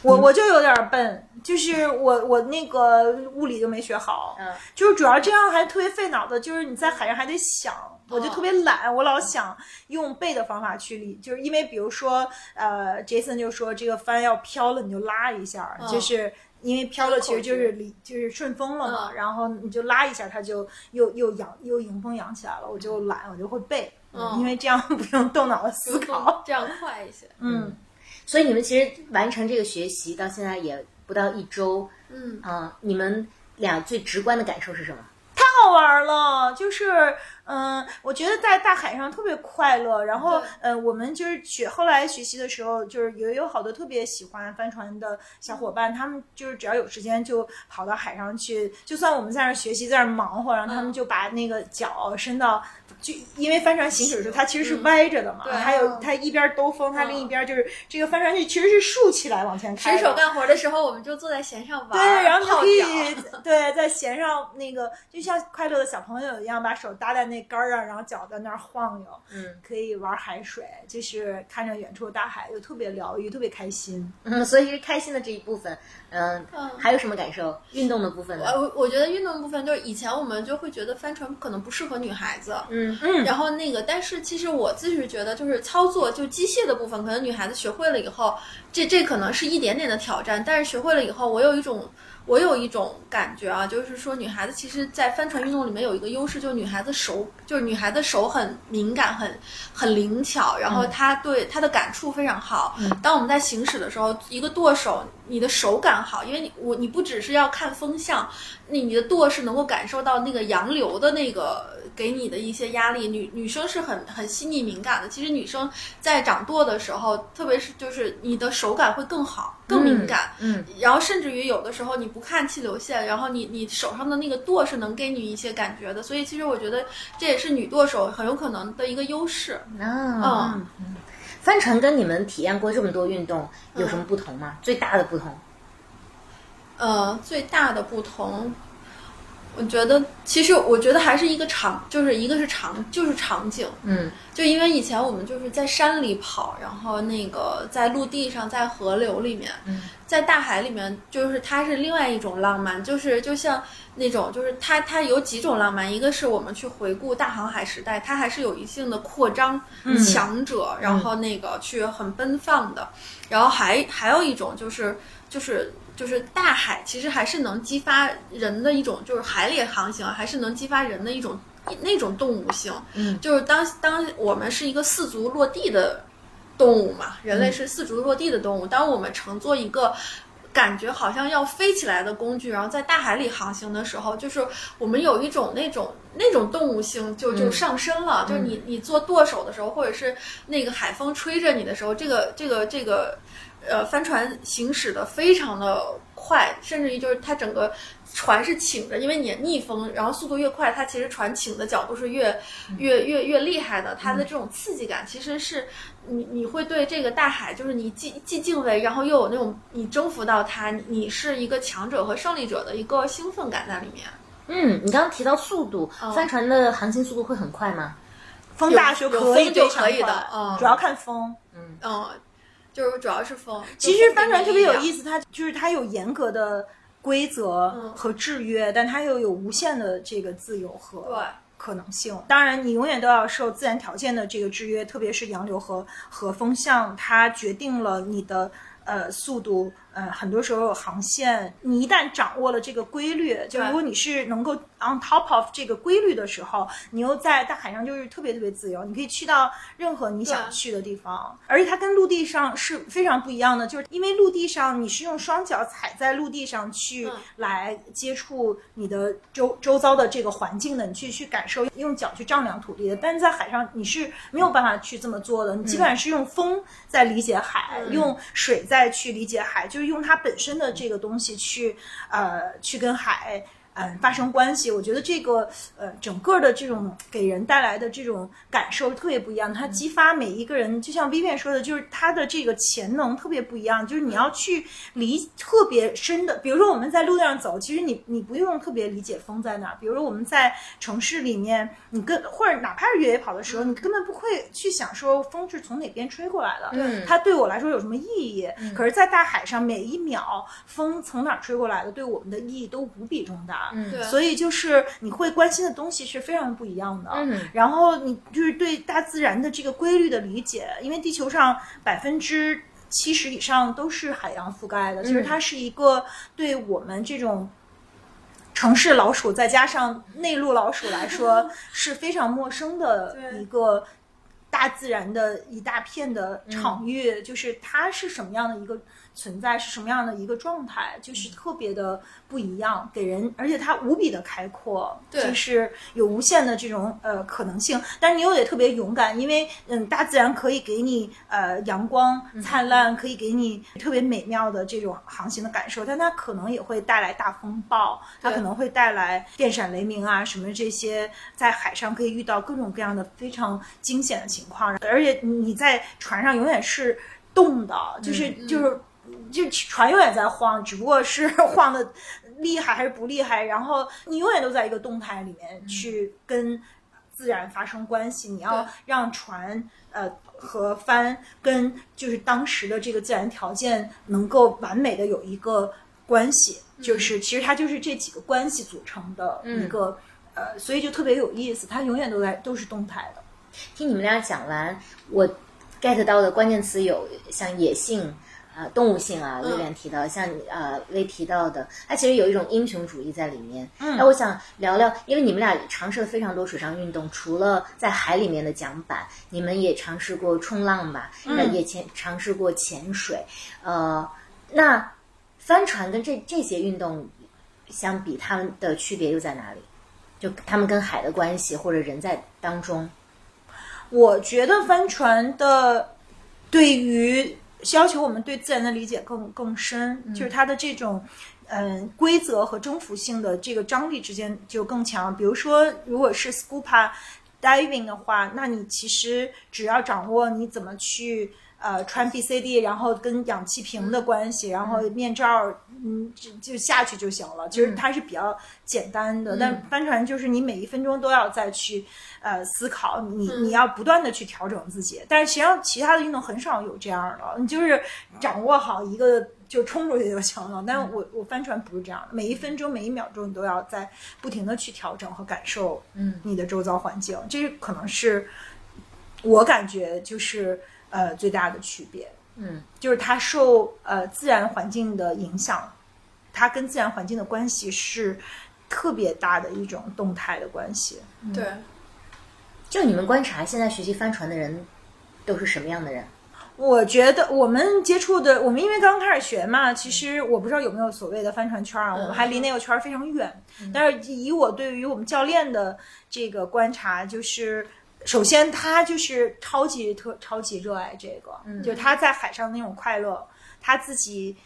我我就有点笨，就是我我那个物理就没学好，嗯就是主要这样还特别费脑子，就是你在海上还得想，我就特别懒，我老想用背的方法去理，就是因为比如说呃，Jason 就说这个帆要飘了，你就拉一下，嗯就是。因为飘了，其实就是离就是顺风了嘛，嗯然后你就拉一下，它就又又扬又迎风扬起来了。我就懒，我就会背，嗯因为这样 *laughs* 不用动脑子思考。这样快一些。嗯，所以你们其实完成这个学习到现在也不到一周嗯，啊、你们俩最直观的感受是什么？太好玩了，就是嗯、我觉得在大海上特别快乐。然后对呃，我们就是学后来学习的时候，就是也有好多特别喜欢帆船的小伙伴，他们就是只要有时间就跑到海上去，就算我们在那儿学习，在那儿忙活，然后他们嗯就把那个脚伸到。就因为帆船行驶的时候，它其实是歪着的嘛，对还有嗯它一边兜风，它嗯另一边就是这个帆船是其实是竖起来往前开水。手干活的时候，我们就坐在弦上玩对，然后可。以 *laughs* 对在弦上那个，就像快乐的小朋友一样，把手搭在那杆儿啊，然后脚在那儿晃悠，嗯可以玩海水，就是看着远处的大海，就特别疗愈，特别开心。嗯，所以是开心的这一部分，嗯、嗯还有什么感受？运动的部分呢？我我觉得运动部分就是以前我们就会觉得帆船可能不适合女孩子，嗯嗯然后那个，但是其实我自己是觉得，就是操作就机械的部分，可能女孩子学会了以后，这这可能是一点点的挑战，但是学会了以后，我有一种我有一种感觉啊，就是说女孩子其实，在帆船运动里面有一个优势，就是女孩子手，就是女孩子手很敏感，很很灵巧，然后她对她的感触非常好。当我们在行驶的时候，一个舵手，你的手感好，因为你我你不只是要看风向，你你的舵是能够感受到那个洋流的那个给你的一些压力。女女生是很很细腻敏感的，其实女生在掌舵的时候，特别是就是你的手感会更好，更敏感。嗯，然后甚至于有的时候你不看气流线，然后你你手上的那个舵是能给你一些感觉的，所以其实我觉得这也是女舵手很有可能的一个优势。啊，嗯，帆船跟你们体验过这么多运动有什么不同吗？最大的不同？呃，最大的不同，我觉得其实我觉得还是一个场，就是一个是场，就是场景。嗯，就因为以前我们就是在山里跑，然后那个在陆地上，在河流里面，在大海里面，就是它是另外一种浪漫，就是就像那种，就是它它有几种浪漫，一个是我们去回顾大航海时代，它还是有一定的扩张、强者，然后那个去很奔放的，然后还还有一种就是就是。就是大海其实还是能激发人的一种，就是海里航行还是能激发人的一种那种动物性。嗯，就是当当我们是一个四足落地的动物嘛，人类是四足落地的动物。当我们乘坐一个感觉好像要飞起来的工具，然后在大海里航行的时候，就是我们有一种那种那种动物性就就上升了。就是你你做舵手的时候，或者是那个海风吹着你的时候，这个这个这个。呃，帆船行驶的非常的快，甚至于就是它整个船是倾着，因为你逆风，然后速度越快，它其实船倾的角度是越越越越厉害的。它的这种刺激感，其实是你你会对这个大海，就是你既既敬畏，然后又有那种你征服到它，你是一个强者和胜利者的一个兴奋感在里面。嗯，你刚刚提到速度，帆船的航行速度会很快吗？风大就可以就可以的，嗯，主要看风，嗯嗯。就是主要是风。其实帆船特别有意思，它就是它有严格的规则和制约，但它又有无限的这个自由和对可能性。当然，你永远都要受自然条件的这个制约，特别是洋流和和风向，它决定了你的呃速度。呃，很多时候航线，你一旦掌握了这个规律，就如果你是能够 on top of 这个规律的时候，你又在大海上就是特别特别自由，你可以去到任何你想去的地方。而且它跟陆地上是非常不一样的，就是因为陆地上你是用双脚踩在陆地上去来接触你的周周遭的这个环境的，你去去感受用脚去丈量土地的。但是在海上你是没有办法去这么做的，你基本上是用风在理解海，用水在去理解海，就是。用它本身的这个东西去，呃，去跟海。嗯，发生关系，我觉得这个呃，整个的这种给人带来的这种感受特别不一样。它激发每一个人，就像 Vivian 说的，就是他的这个潜能特别不一样。就是你要去理特别深的，比如说我们在路上走，其实你你不用特别理解风在哪。比如说我们在城市里面，你跟或者哪怕是越野跑的时候，你根本不会去想说风是从哪边吹过来的。嗯，它对我来说有什么意义？可是，在大海上，每一秒风从哪吹过来的，对我们的意义都无比重大。嗯，所以就是你会关心的东西是非常不一样的。嗯，然后你就是对大自然的这个规律的理解，因为地球上百分之七十以上都是海洋覆盖的，其实它是一个对我们这种城市老鼠再加上内陆老鼠来说 *laughs* 是非常陌生的一个大自然的一大片的场域，就是它是什么样的一个。存在是什么样的一个状态，就是特别的不一样，给人，而且它无比的开阔，就是有无限的这种呃可能性。但是你又得特别勇敢，因为嗯，大自然可以给你呃阳光灿烂，可以给你特别美妙的这种航行的感受，但它可能也会带来大风暴，它可能会带来电闪雷鸣啊什么这些，在海上可以遇到各种各样的非常惊险的情况，而且你在船上永远是动的，就是就是。就船永远在晃，只不过是 *laughs* 晃的厉害还是不厉害。然后你永远都在一个动态里面去跟自然发生关系。你要让船呃和帆跟就是当时的这个自然条件能够完美的有一个关系，就是其实它就是这几个关系组成的一个呃，所以就特别有意思。它永远都在都是动态的。听你们俩讲完，我 get 到的关键词有像野性。呃动物性啊，嗯威廉提到，像呃薇提到的，它其实有一种英雄主义在里面。嗯那我想聊聊，因为你们俩尝试了非常多水上运动，除了在海里面的桨板，你们也尝试过冲浪吧，嗯呃也潜尝试过潜水，呃，那帆船跟这这些运动相比，它们的区别又在哪里？就他们跟海的关系，或者人在当中，我觉得帆船的对于要求我们对自然的理解更更深，就是它的这种。嗯，规则和征服性的这个张力之间就更强。比如说，如果是 scuba diving 的话，那你其实只要掌握你怎么去呃穿 BCD，然后跟氧气瓶的关系，然后面罩嗯就就下去就行了。其实它是比较简单的，但帆船就是你每一分钟都要再去呃思考，你你要不断的去调整自己。但是实际上其他的运动很少有这样的，你就是掌握好一个。就冲出去就行了，但是我我帆船不是这样的，每一分钟每一秒钟你都要在不停的去调整和感受，嗯，你的周遭环境，这可能是我感觉就是呃最大的区别，嗯，就是它受呃自然环境的影响，它跟自然环境的关系是特别大的一种动态的关系，对，就你们观察，现在学习帆船的人都是什么样的人？我觉得我们接触的，我们因为刚开始学嘛，其实我不知道有没有所谓的帆船圈啊，我们还离那个圈儿非常远。但是以我对于我们教练的这个观察，就是首先他就是超级特超级热爱这个，就是他在海上那种快乐，他自己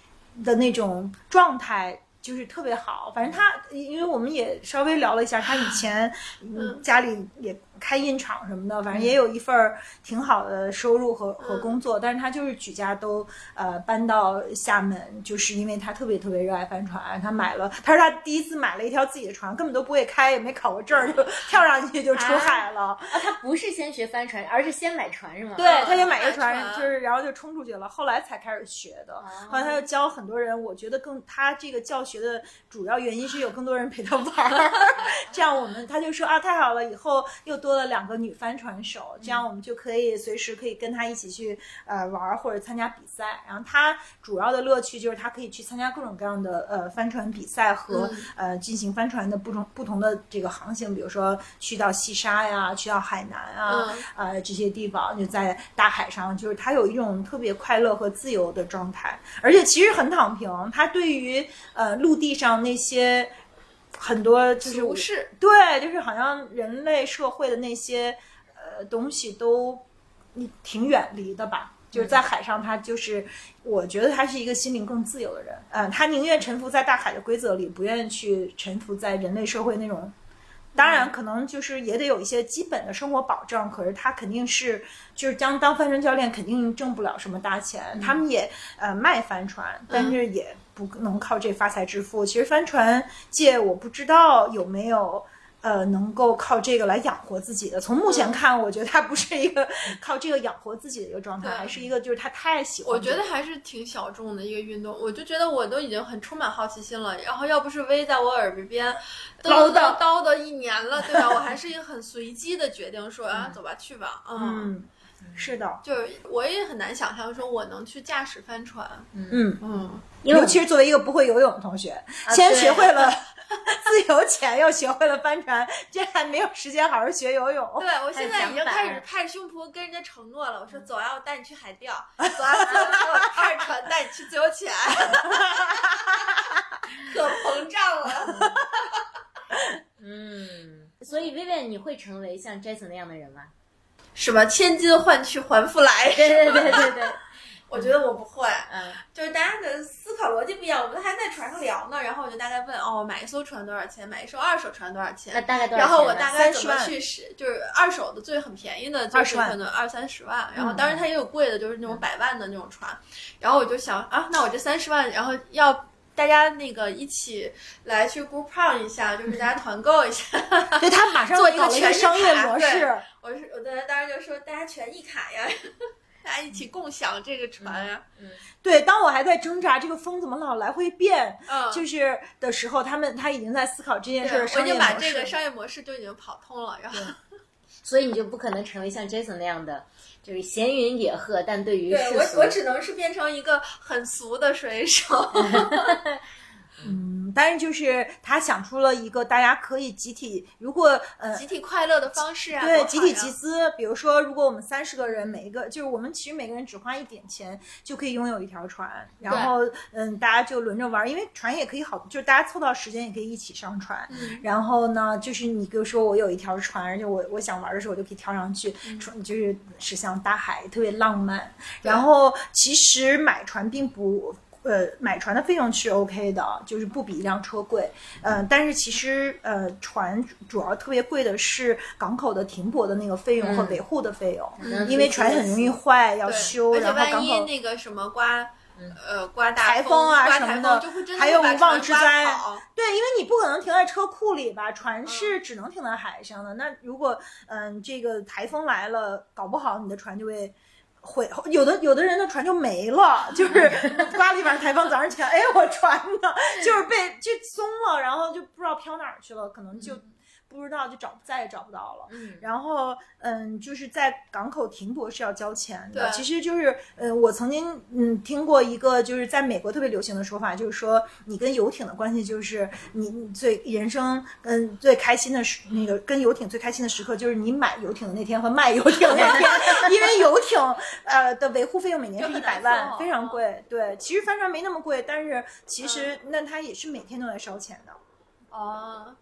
的那种状态。就是特别好，反正他，因为我们也稍微聊了一下，他以前嗯家里也开印厂什么的，反正也有一份儿挺好的收入和和工作，但是他就是举家都呃搬到厦门，就是因为他特别特别热爱帆船，他买了，他说他第一次买了一条自己的船，根本都不会开，也没考过证儿，就 *laughs* 跳上去就出海了。啊，他不是先学帆船，而是先买船是吗？对，他就买一个船，船就是然后就冲出去了，后来才开始学的。后来他就教很多人，我觉得更他这个教学的主要原因是有更多人陪他玩儿，*laughs* 这样我们他就说啊太好了，以后又多了两个女帆船手，这样我们就可以随时可以跟她一起去呃玩儿或者参加比赛。然后她主要的乐趣就是她可以去参加各种各样的呃帆船比赛和、呃进行帆船的不同不同的这个航行，比如说去到西沙呀，去到海南啊，嗯呃这些地方就在大海上，就是她有一种特别快乐和自由的状态，而且其实很躺平。她对于呃陆地上那些很多就是不是对，就是好像人类社会的那些呃东西都你挺远离的吧。就是在海上，他就是，我觉得他是一个心灵更自由的人。嗯、他宁愿臣服在大海的规则里，不愿意去臣服在人类社会那种。当然，可能就是也得有一些基本的生活保障，可是他肯定是就是当当帆船教练，肯定挣不了什么大钱。他们也呃卖帆船，但是也不能靠这发财致富。其实帆船界我不知道有没有呃能够靠这个来养活自己的。从目前看，我觉得他不是一个靠这个养活自己的一个状态，还是一个就是他太喜欢我。觉得还是挺小众的一个运动，我就觉得我都已经很充满好奇心了。然后要不是威在我耳边唠叨叨叨叨一年了，对吧？我还是一个很随机的决定说 *laughs* 啊，走吧，去吧，嗯。嗯，是的，就是我也很难想象说我能去驾驶帆船，嗯。嗯，因为尤其是作为一个不会游泳的同学，先对学会了自由潜，又学会了帆船，这还没有时间好好学游泳。对我现在已经开始拍着胸脯跟人家承诺了，我说走啊，我带你去海钓，走啊，走啊，我开着船带你去自由潜，*laughs* 可膨胀了。嗯，所以薇薇，你会成为像 Jason 那样的人吗？什么千金换去还复来？对对对对对，我觉得我不会，嗯就是大家的思考逻辑不一样。我们还在船上聊呢，然后我就大概问哦，买一艘船多少钱？买一艘二手船多少那钱？大概多少钱？然后我大概怎么去使，就是二手的最很便宜的，就是可能二三十万。然后当然它也有贵的，就是那种百万的那种船。然后我就想啊，那我这三十万，然后要。大家那个一起来去 group run 一下，就是大家团购一下。*laughs* 对他马上做一个搞了一个全商业模式，我是我当当时就说大家全一卡呀，大家一起共享这个船呀。对，当我还在挣扎这个风怎么老来回变，嗯，就是的时候，他们他已经在思考这件事。我已经把这个商业模式就已经跑通了，然后 *laughs* 所以你就不可能成为像 Jason 那样的，就是闲云野鹤，但对于对世俗我，我只能是变成一个很俗的水手。嗯，但是就是他想出了一个大家可以集体，如果呃集体快乐的方式啊，对，集体集资，比如说，如果我们三十个人，每一个就是我们其实每个人只花一点钱就可以拥有一条船，然后嗯，大家就轮着玩，因为船也可以好，就是大家凑到时间也可以一起上船。嗯然后呢，就是你比如说我有一条船，而且我我想玩的时候我就可以跳上去，嗯船就是驶向大海，特别浪漫。然后其实买船并不。呃，买船的费用是 OK 的，就是不比一辆车贵。嗯、但是其实呃，船主要特别贵的是港口的停泊的那个费用和嗯维护的费用，嗯因为船很容易坏，要修，而且然后万一港口那个什么刮，呃，刮大台风啊什么的还有无妄之灾对，因为你不可能停在车库里吧，船是只能停在海上的。那如果嗯这个台风来了，搞不好你的船就会。毁有的有的人的船就没了，就是 *laughs* 刮了一晚上台风，早上起来，哎，我船呢？*laughs* 就是被就松了，然后就不知道飘哪儿去了，可能就不知道就找再也找不到了。嗯然后，嗯，就是在港口停泊是要交钱的。其实就是，嗯，我曾经嗯听过一个就是在美国特别流行的说法，就是说你跟游艇的关系就是你你最人生嗯最开心的时那个跟游艇最开心的时刻就是你买游艇的那天和卖游艇的那天，*laughs* 因为游艇呃的维护费用每年是一百万，非常贵。对，其实帆船没那么贵，但是其实那它也是每天都在烧钱的。哦，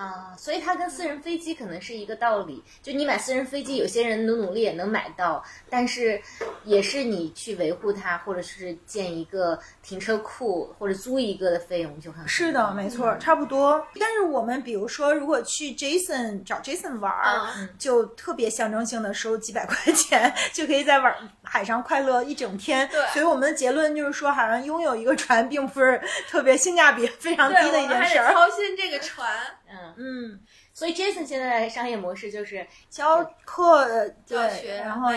啊，所以它跟私人飞机可能是一个道理。就你买私人飞机，有些人努努力也能买到，但是也是你去维护它，或者是建一个停车库或者租一个的费用就很是的，没错，差不多。但是我们比如说，如果去 Jason 找 Jason 玩儿，嗯就特别象征性的收几百块钱，就可以在玩海上快乐一整天。对所以我们的结论就是说，好像拥有一个船并不是特别性价比非常，低的一件事儿。得操心这个船。嗯，嗯，所以 Jason 现在的商业模式就是教课教学，然后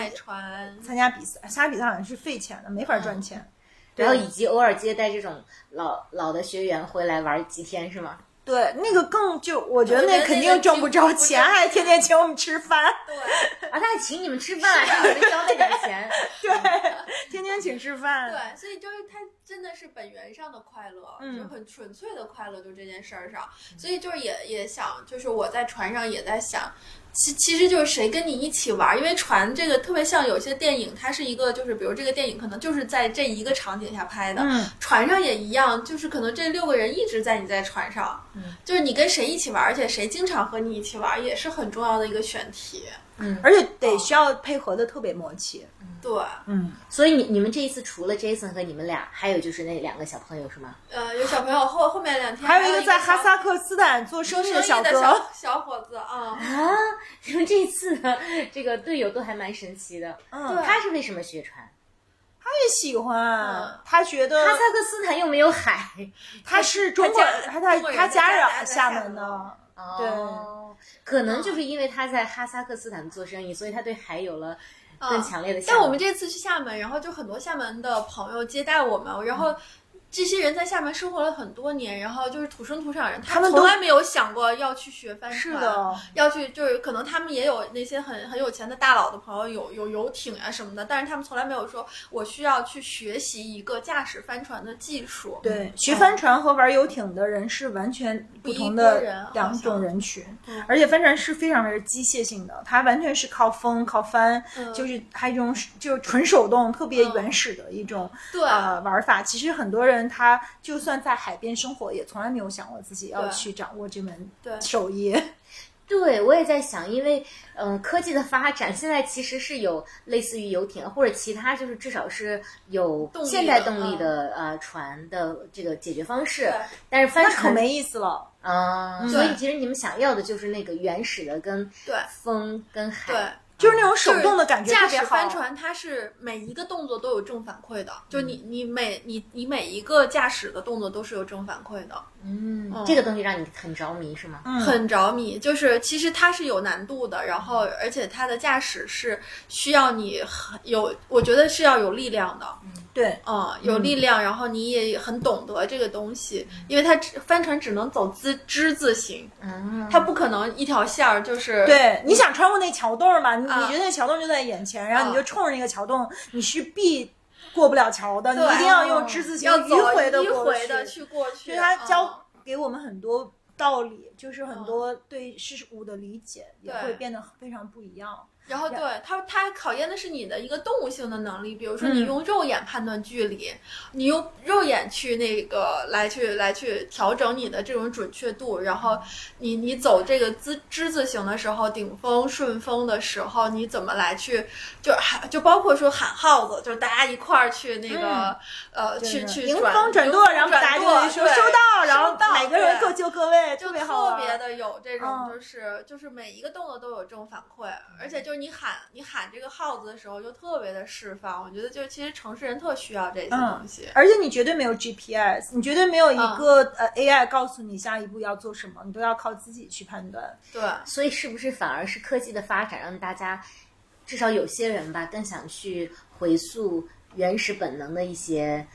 参加比赛，参加比赛好像是费钱的，没法赚钱。然后以及偶尔接待这种老老的学员回来玩几天是吗？对，那个更就我觉得那肯定挣不着钱，还天天请我们吃饭。对，*laughs* 啊，他还请你们吃饭，还交那点钱。*laughs* 对，天天请吃饭。对，所以就是他真的是本源上的快乐，嗯就很纯粹的快乐，就这件事儿上。所以就是也也想，就是我在船上也在想，其其实就是谁跟你一起玩儿，因为船这个特别像有些电影，它是一个就是比如这个电影可能就是在这一个场景下拍的，嗯，船上也一样，就是可能这六个人一直在你在船上，嗯，就是你跟谁一起玩儿，而且谁经常和你一起玩儿，也是很重要的一个选题。而且得需要配合的特别默契。对，嗯，所以你你们这一次除了 Jason 和你们俩，还有就是那两个小朋友是吗？呃，有小朋友后后面两天还有一个个在哈萨克斯坦做生意的小哥，的小小伙子啊，啊，你们这一次的这个队友都还蛮神奇的。嗯，他是为什么学船？他也喜欢嗯，他觉得哈萨克斯坦又没有海。他是中国，他他他家在家长在厦门厦门的，哦，可能就是因为他在哈萨克斯坦做生意，所以他对海有了更强烈的向但。我们这次去厦门，然后就很多厦门的朋友接待我们，然后。这些人在厦门生活了很多年，然后就是土生土长人，他们从来没有想过要去学帆船，是的，要去就是可能他们也有那些很很有钱的大佬的朋友有有游艇啊什么的，但是他们从来没有说我需要去学习一个驾驶帆船的技术。对，学帆船和玩游艇的人是完全不同的两种人群。嗯，而且帆船是非常非常机械性的，它完全是靠风靠帆，嗯。就是还有一种就是纯手动、特别嗯。原始的一种对。呃玩法。其实很多人他就算在海边生活，也从来没有想过自己要去掌握这门对手艺。*laughs* 对，我也在想，因为嗯、科技的发展，现在其实是有类似于游艇或者其他，就是至少是有现代动力的、呃船的这个解决方式。但是帆那可船没意思了。啊、所以其实你们想要的就是那个原始的跟风跟海。对，就是那种手动的感觉驾特别好。驶帆船，它是每一个动作都有正反馈的，就你你每你你每一个驾驶的动作都是有正反馈的，嗯嗯，这个东西让你很着迷是吗？嗯很着迷。就是其实它是有难度的，然后而且它的驾驶是需要你很有，我觉得是要有力量的，对，嗯，有力量，然后你也很懂得这个东西，因为它只帆船只能走之之字形，嗯，它不可能一条线儿就是对，你想穿过那桥洞嘛？你觉得那桥洞就在眼前，然后你啊就冲着那个桥洞，你是必过不了桥的，你一定要用之字形迂回的迂过回的去。过去，就是他嗯教给我们很多道理，就是很多对事物的理解也会变得非常不一样。然后对它，它考验的是你的一个动物性的能力，比如说你嗯。用肉眼判断距离，你用肉眼去那个来去来去调整你的这种准确度，然后你你走这个之之字形的时候，顶峰顺风的时候，你怎么来去就喊就包括说喊号子，就是大家一块儿去那个、呃去去迎风转舵，然后转大家说对收到，然后到每个人对各就各位，就别好特别的有这种，嗯。就是、就是每一个动作都有这种反馈，而且就是你喊你喊这个号子的时候，就特别的释放。我觉得就其实城市人特需要这些嗯东西。而且你绝对没有 GPS，你绝对没有一嗯个、呃 AI 告诉你下一步要做什么，你都要靠自己去判断。对，所以是不是反而是科技的发展让大家，至少有些人吧，更想去回溯原始本能的一些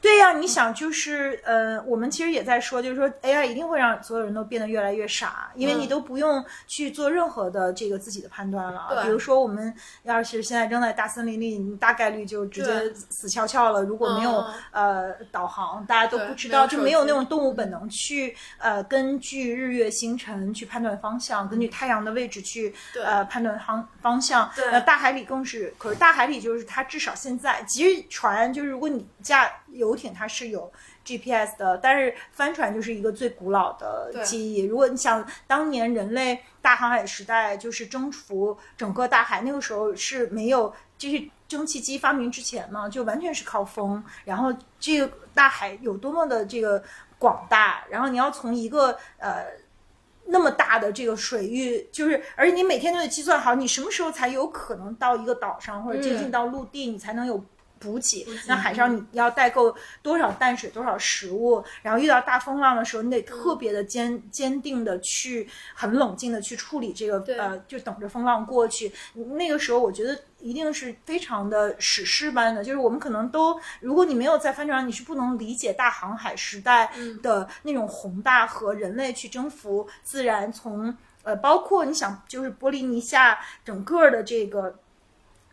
对呀、你想就是呃，我们其实也在说，就是说 AI 一定会让所有人都变得越来越傻，因为嗯你都不用去做任何的这个自己的判断了。对比如说我们要是现在扔在大森林里，你大概率就直接死翘翘了。如果没有、嗯呃导航，大家都不知道，就没有没有那种动物本能去呃根据日月星辰去判断方向，根据太阳的位置去呃判断方方向。对呃，大海里更是，可是大海里就是它至少现在，其实船就是如果你驾游艇，它是有 GPS 的，但是帆船就是一个最古老的对记忆。如果你想当年人类大航海时代，就是征服整个大海，那个时候是没有，就是蒸汽机发明之前嘛，就完全是靠风。然后这个大海有多么的这个广大，然后你要从一个呃。那么大的这个水域，就是，而且你每天都得计算好，你什么时候才有可能到一个岛上或者接近到陆地，你才能有补给。那海上你要带够多少淡水、多少食物，然后遇到大风浪的时候，你得特别的坚、坚定的去，很冷静的去处理这个呃，就等着风浪过去。那个时候，我觉得一定是非常的史诗般的，就是我们可能都，如果你没有在帆船上，你是不能理解大航海时代的那种宏大和人类去征服自然，从呃，包括你想，就是波利尼夏整个的这个。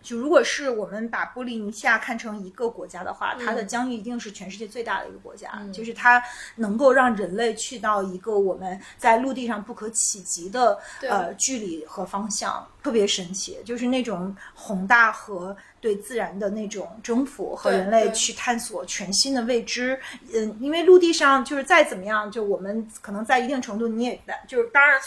就如果是我们把波利尼西亚看成一个国家的话，它的嗯。疆域一定是全世界最大的一个国家，就是它能够让人类去到一个我们在陆地上不可企及的呃距离和方向，特别神奇，就是那种宏大和对自然的那种征服和人类去探索全新的未知。嗯，因为陆地上就是再怎么样，就我们可能在一定程度你也就是当然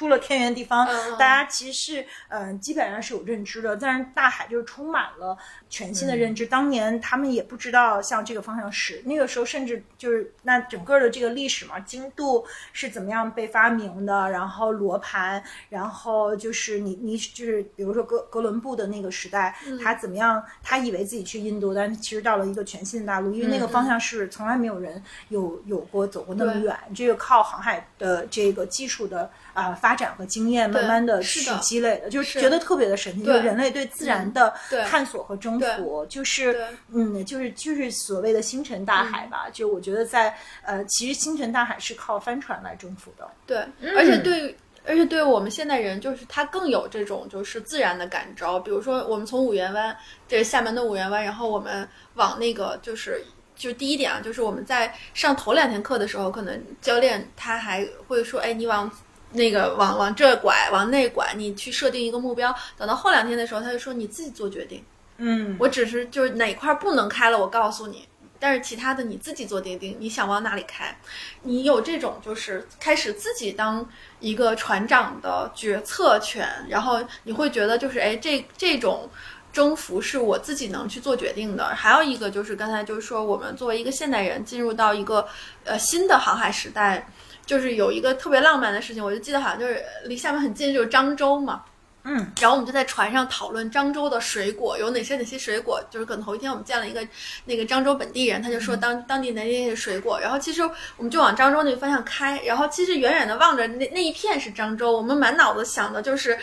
出出了天圆地方，大家其实是嗯、呃基本上是有认知的，但是大海就是充满了全新的认知。当年他们也不知道向这个方向驶，那个时候甚至就是那整个的这个历史嘛，经度是怎么样被发明的，然后罗盘，然后就是你你就是比如说哥哥伦布的那个时代，他怎么样？他以为自己去印度，但其实到了一个全新的大陆，因为那个方向是从来没有人有有过走过那么远，这个靠航海的这个技术的啊、呃发展和经验，慢慢的去是积累的，就是是觉得特别的神奇，就人类对自然的探索和征服，就是嗯，就是就是所谓的星辰大海吧。就我觉得在呃，其实星辰大海是靠帆船来征服的。对，而且对于。而且对我们现代人，就是他更有这种就是自然的感召。比如说，我们从五缘湾，这是厦门的五缘湾，然后我们往那个就是就第一点啊，就是我们在上头两天课的时候，可能教练他还会说，哎，你往那个往往这拐，往那拐，你去设定一个目标。等到后两天的时候，他就说你自己做决定。嗯，我只是就是哪块不能开了，我告诉你。但是其他的你自己做决定，你想往哪里开，你有这种就是开始自己当一个船长的决策权，然后你会觉得就是哎，这这种征服是我自己能去做决定的。还有一个就是刚才就是说，我们作为一个现代人进入到一个呃新的航海时代，就是有一个特别浪漫的事情，我就记得好像就是离厦门很近，就是漳州嘛。嗯，然后我们就在船上讨论漳州的水果有哪些哪些水果，就是可能头一天我们见了一个那个漳州本地人，他就说当当地哪些水果，然后其实我们就往漳州那个方向开，然后其实远远的望着那那一片是漳州，我们满脑子想的就是，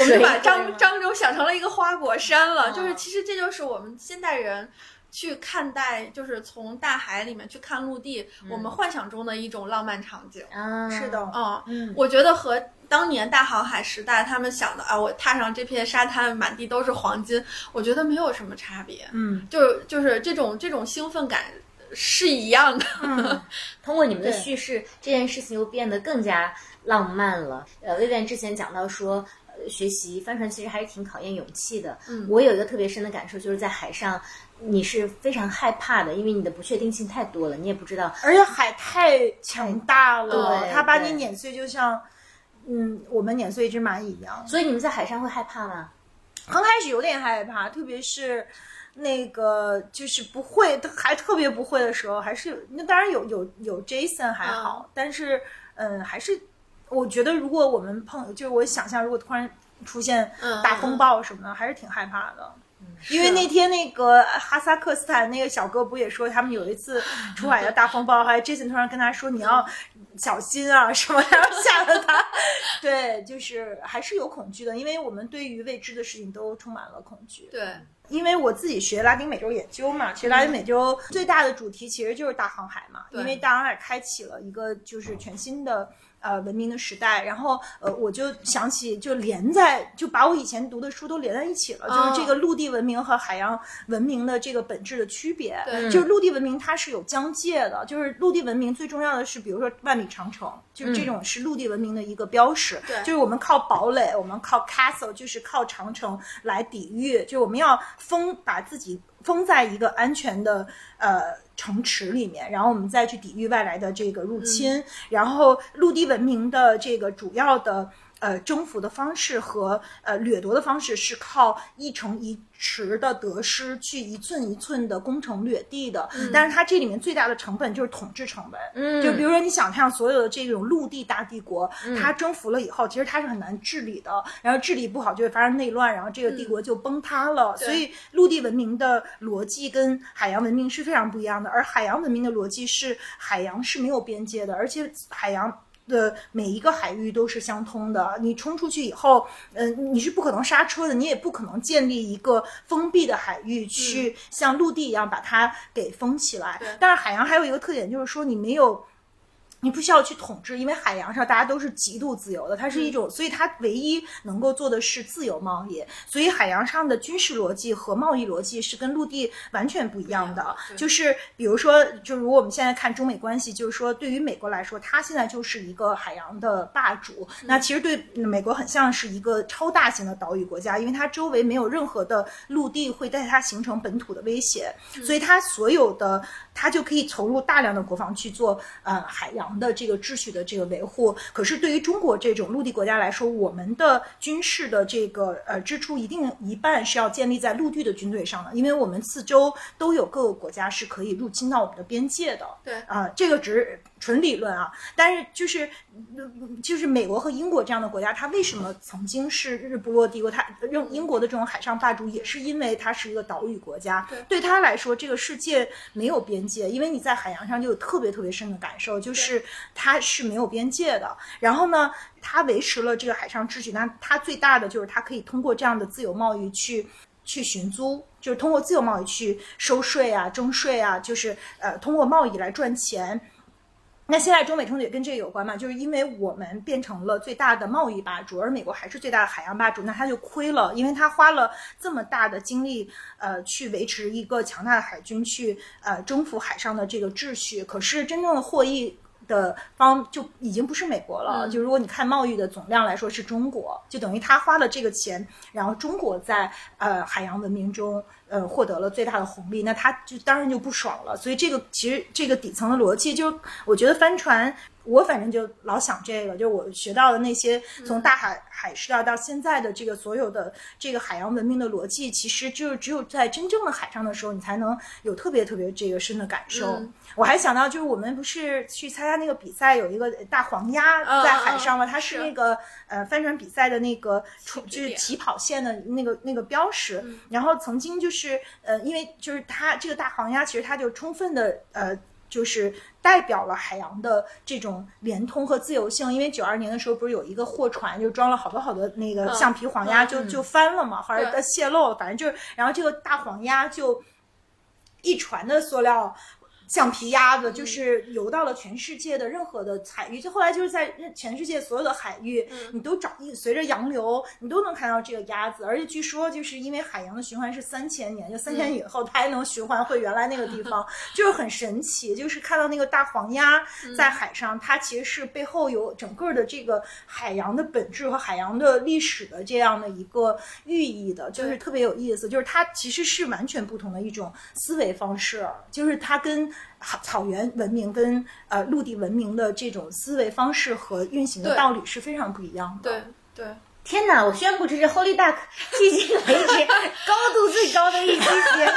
我们就把漳漳州想成了一个花果山了，哦就是其实这就是我们现代人。去看待，就是从大海里面去看陆地，我们幻想中的一种浪漫场景。啊，是的，嗯，嗯，我觉得和当年大航海时代他们想的啊，我踏上这片沙滩，满地都是黄金，我觉得没有什么差别。嗯就是就是这种这种兴奋感是一样的。嗯，通过你们的 *laughs* 叙事，这件事情又变得更加浪漫了。呃，薇薇之前讲到说。呃学习帆船其实还是挺考验勇气的。嗯我有一个特别深的感受，就是在海上，你是非常害怕的，因为你的不确定性太多了，你也不知道。而且海太强大了，对它把你碾碎，就像嗯我们碾碎一只蚂蚁一样。所以你们在海上会害怕吗？刚开始有点害怕，特别是那个就是不会，还特别不会的时候，还是有那当然有有有 Jason 还好，但是嗯，还是我觉得如果我们碰，就是我想象如果突然出现嗯大风暴什么的，还是挺害怕的。因为那天那个哈萨克斯坦那个小哥不也说，他们有一次 *laughs* 出海的大风暴，还 Jason 突然跟他说你要小心啊什么，然后吓得他，对，就是还是有恐惧的，因为我们对于未知的事情都充满了恐惧。对，因为我自己学拉丁美洲研究嘛，学拉丁美洲最大的主题其实就是大航海嘛，因为大航海开启了一个就是全新的。呃，文明的时代，然后呃，我就想起，就连在，就把我以前读的书都连在一起了，哦就是这个陆地文明和海洋文明的这个本质的区别。对就是陆地文明它是有疆界的，就是陆地文明最重要的是，比如说万里长城，就是这种是陆地文明的一个标识。对就是我们靠堡垒，我们靠 castle，就是靠长城来抵御，就是我们要封把自己封在一个安全的呃城池里面，然后我们再去抵御外来的这个入侵。然后陆地文明的这个主要的。呃，征服的方式和呃掠夺的方式是靠一城一池的得失去一寸一寸的攻城掠地的，但是它这里面最大的成本就是统治成本。嗯就比如说你想象所有的这种陆地大帝国，它征服了以后，其实它是很难治理的，然后治理不好就会发生内乱，然后这个帝国就崩塌了。所以陆地文明的逻辑跟海洋文明是非常不一样的，而海洋文明的逻辑是海洋是没有边界的，而且海洋。的每一个海域都是相通的。你冲出去以后，嗯、你是不可能刹车的，你也不可能建立一个封闭的海域去像陆地一样把它给封起来。对但是海洋还有一个特点，就是说你没有。你不需要去统治，因为海洋上大家都是极度自由的，它是一种，所以它唯一能够做的是自由贸易。所以海洋上的军事逻辑和贸易逻辑是跟陆地完全不一样的。对就是比如说，就如果我们现在看中美关系，就是说对于美国来说，它现在就是一个海洋的霸主。那其实对美国很像是一个超大型的岛屿国家，因为它周围没有任何的陆地会对它形成本土的威胁，所以它所有的它就可以投入大量的国防去做呃海洋的这个秩序的这个维护。可是对于中国这种陆地国家来说，我们的军事的这个呃支出一定一半是要建立在陆地的军队上的，因为我们四周都有各个国家是可以入侵到我们的边界的。对啊、这个只是纯理论啊，但是就是嗯就是美国和英国这样的国家，它为什么曾经是日不落帝国？它用英国的这种海上霸主，也是因为它是一个岛屿国家。对对他来说，这个世界没有边界，因为你在海洋上就有特别特别深的感受，就是它是没有边界的。然后呢，它维持了这个海上秩序，那它最大的就是它可以通过这样的自由贸易去。去寻租，就是通过自由贸易去收税啊、征税啊，就是呃通过贸易来赚钱。那现在中美冲突也跟这个有关嘛？就是因为我们变成了最大的贸易霸主，而美国还是最大的海洋霸主，那他就亏了，因为他花了这么大的精力，呃，去维持一个强大的海军，去呃征服海上的这个秩序。可是真正的获益的方就已经不是美国了，嗯就如果你看贸易的总量来说是中国，就等于他花了这个钱，然后中国在呃海洋文明中呃获得了最大的红利，那他就当然就不爽了。所以这个其实这个底层的逻辑，就我觉得帆船我反正就老想这个，就是我学到的那些从大海海事啊到现在的这个所有的这个海洋文明的逻辑，其实就是只有在真正的海上的时候，你才能有特别特别这个深的感受。嗯我还想到，就是我们不是去参加那个比赛，有一个大黄鸭嗯在海上吗？嗯它是是那个呃帆船比赛的那个出就是起跑线的那个那个标识。嗯然后曾经就是呃，因为就是它这个大黄鸭，其实它就充分的呃。就是代表了海洋的这种连通和自由性，因为九二年的时候不是有一个货船就装了好多好多那个嗯橡皮黄鸭就、就翻了嘛，后来它泄漏了，反正就是，然后这个大黄鸭就一船的塑料橡皮鸭子，就是游到了全世界的任何的海域，就后来就是在全世界所有的海域，你都找随着洋流，你都能看到这个鸭子，而且据说就是因为海洋的循环是三千年，就三千年以后它还能循环回原来那个地方，就是很神奇，就是看到那个大黄鸭在海上，它其实是背后有整个的这个海洋的本质和海洋的历史的这样的一个寓意的，就是特别有意思，就是它其实是完全不同的一种思维方式，就是它跟草草原文明跟呃陆地文明的这种思维方式和运行的道理是非常不一样的。对对，天哪！我宣布这是 Holy Duck 迄今为止 *laughs* 高度最高的一期节目，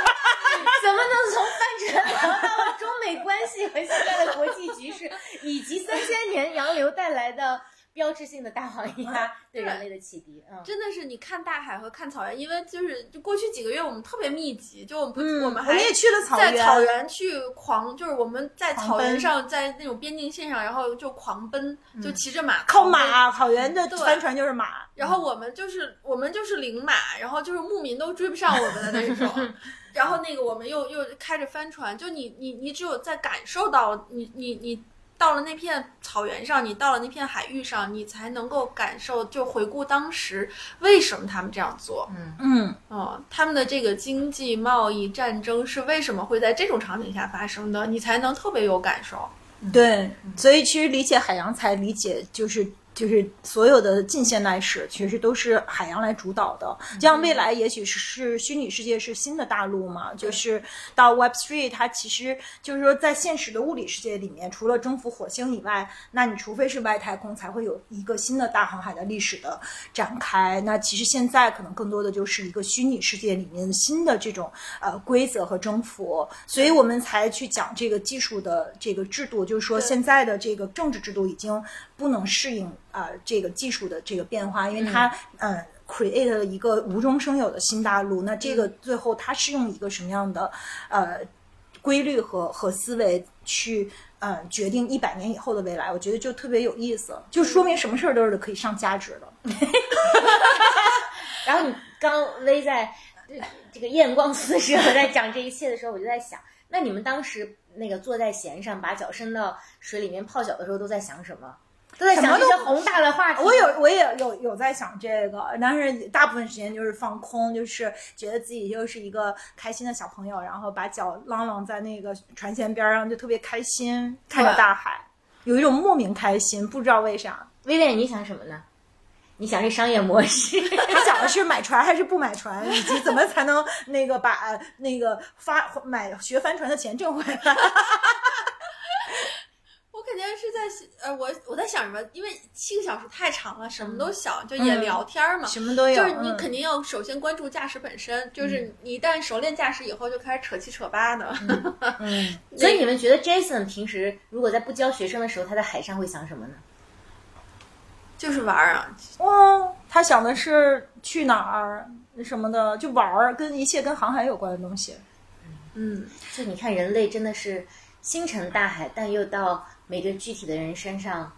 怎么能从帆船聊到了中美关系和现在的国际局势，以及三千年洋流带来的标志性的大黄鸭 *laughs* 对人类的启迪？嗯，真的是你看大海和看草原，因为就是就过去几个月我们特别密集，就我们、嗯，我们还也去了草原，在草原去狂，就是我们在草原上，在那种边境线上，然后就狂奔，就骑着马靠马，草原的对帆船就是马。然后我们就是我们就是领马，然后就是牧民都追不上我们的那种。*laughs* 然后那个我们又又开着帆船，就你你你只有在感受到你你你到了那片草原上，你到了那片海域上，你才能够感受，就回顾当时为什么他们这样做。嗯嗯，哦，他们的这个经济、贸易、战争是为什么会在这种场景下发生的？你才能特别有感受。对，所以其实理解海洋才理解就是。就是所有的近现代史，其实都是海洋来主导的。这样未来也许是是虚拟世界是新的大陆嘛？就是到 Web Three，它其实就是说在现实的物理世界里面，除了征服火星以外，那你除非是外太空，才会有一个新的大航海的历史的展开。那其实现在可能更多的就是一个虚拟世界里面新的这种呃规则和征服，所以我们才去讲这个技术的这个制度，就是说现在的这个政治制度已经不能适应。啊、呃，这个技术的这个变化，因为它嗯、呃、create 了一个无中生有的新大陆，那这个最后它是用一个什么样的呃规律和和思维去呃决定一百年以后的未来？我觉得就特别有意思，就说明什么事儿都是可以上价值的。*laughs* 然后你刚微在这个艳光四射在讲这一切的时候，我就在想，那你们当时那个坐在弦上，把脚伸到水里面泡脚的时候，都在想什么？都在想这些宏大的话题。我有，我也有有在想这个，但是大部分时间就是放空，就是觉得自己就是一个开心的小朋友，然后把脚浪浪在那个船舷边上，就特别开心，看着大海，有一种莫名开心，不知道为啥。威廉，你想什么呢？你想这商业模式？*laughs* 他想的是买船还是不买船，以及怎么才能那个把那个发买学帆船的钱挣回来。我肯定是在呃，我我在想什么？因为七个小时太长了，什么都想，就也聊天嘛，什么都有。就是你肯定要首先关注驾驶本身，就是你一旦熟练驾驶以后，就开始扯七扯八的。*laughs* 嗯，*laughs* 所以你们觉得 Jason 平时如果在不教学生的时候，他在海上会想什么呢？就是玩啊，哦，他想的是去哪儿什么的，就玩儿，跟一切跟航海有关的东西。嗯，就你看，人类真的是星辰大海，但又到每个具体的人身上，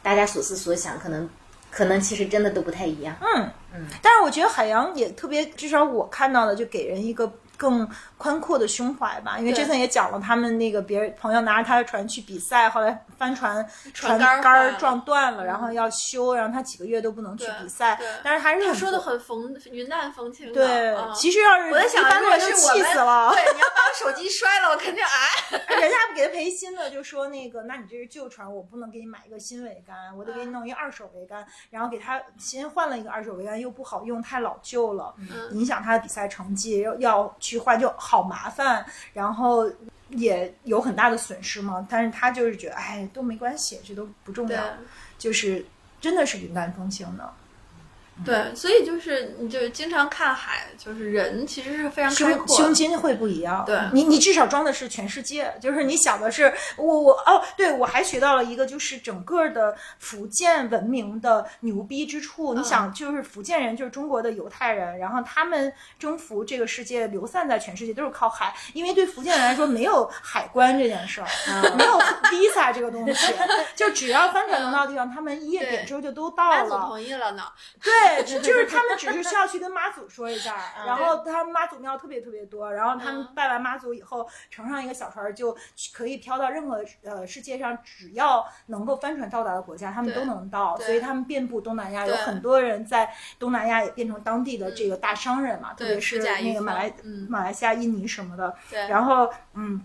大家所思所想，可能可能其实真的都不太一样。嗯嗯，但是我觉得海洋也特别，至少我看到的就给人一个更宽阔的胸怀吧。因为对 Jason 也讲了，他们那个别人朋友拿着他的船去比赛，后来帆船船杆撞断了，然后要修，然后他几个月都不能去比赛对。但是还是他说的很风云淡风轻的。对嗯。其实要是我在想如是气我们死了。对，你要把我手机摔了，我肯定哎。*laughs* 人家不给他赔新的，就说那个，那你这是旧船，我不能给你买一个新桅杆，我得给你弄一二手桅杆，然后给他新换了一个二手桅杆，又不好用，太老旧了，嗯影响他的比赛成绩，要要去换就好麻烦，然后也有很大的损失嘛。但是他就是觉得，哎，都没关系，这都不重要，就是真的是云淡风轻的。对，所以就是你就是经常看海，就是人其实是非常开胸阔。胸襟会不一样。对你你至少装的是全世界，就是你想的是我我哦，对我还学到了一个，就是整个的福建文明的牛逼之处。你嗯想，就是福建人就是中国的犹太人，然后他们征服这个世界，流散在全世界都是靠海，因为对福建人来说没有海关这件事儿，嗯没有 visa 这个东西，*laughs* 就只要帆船能到的地方，他们一夜点之后就都到了。同意了呢，对，就 *laughs* 就是他们只是需要去跟妈祖说一下，*laughs* 嗯然后他们妈祖庙特别特别多，然后他们嗯拜完妈祖以后，乘上一个小船儿就可以飘到任何呃世界上只要能够帆船到达的国家，他们都能到，所以他们遍布东南亚，有很多人在东南亚也变成当地的这个大商人嘛，特别是那个马来嗯。马来西亚、印尼什么的，对，然后嗯，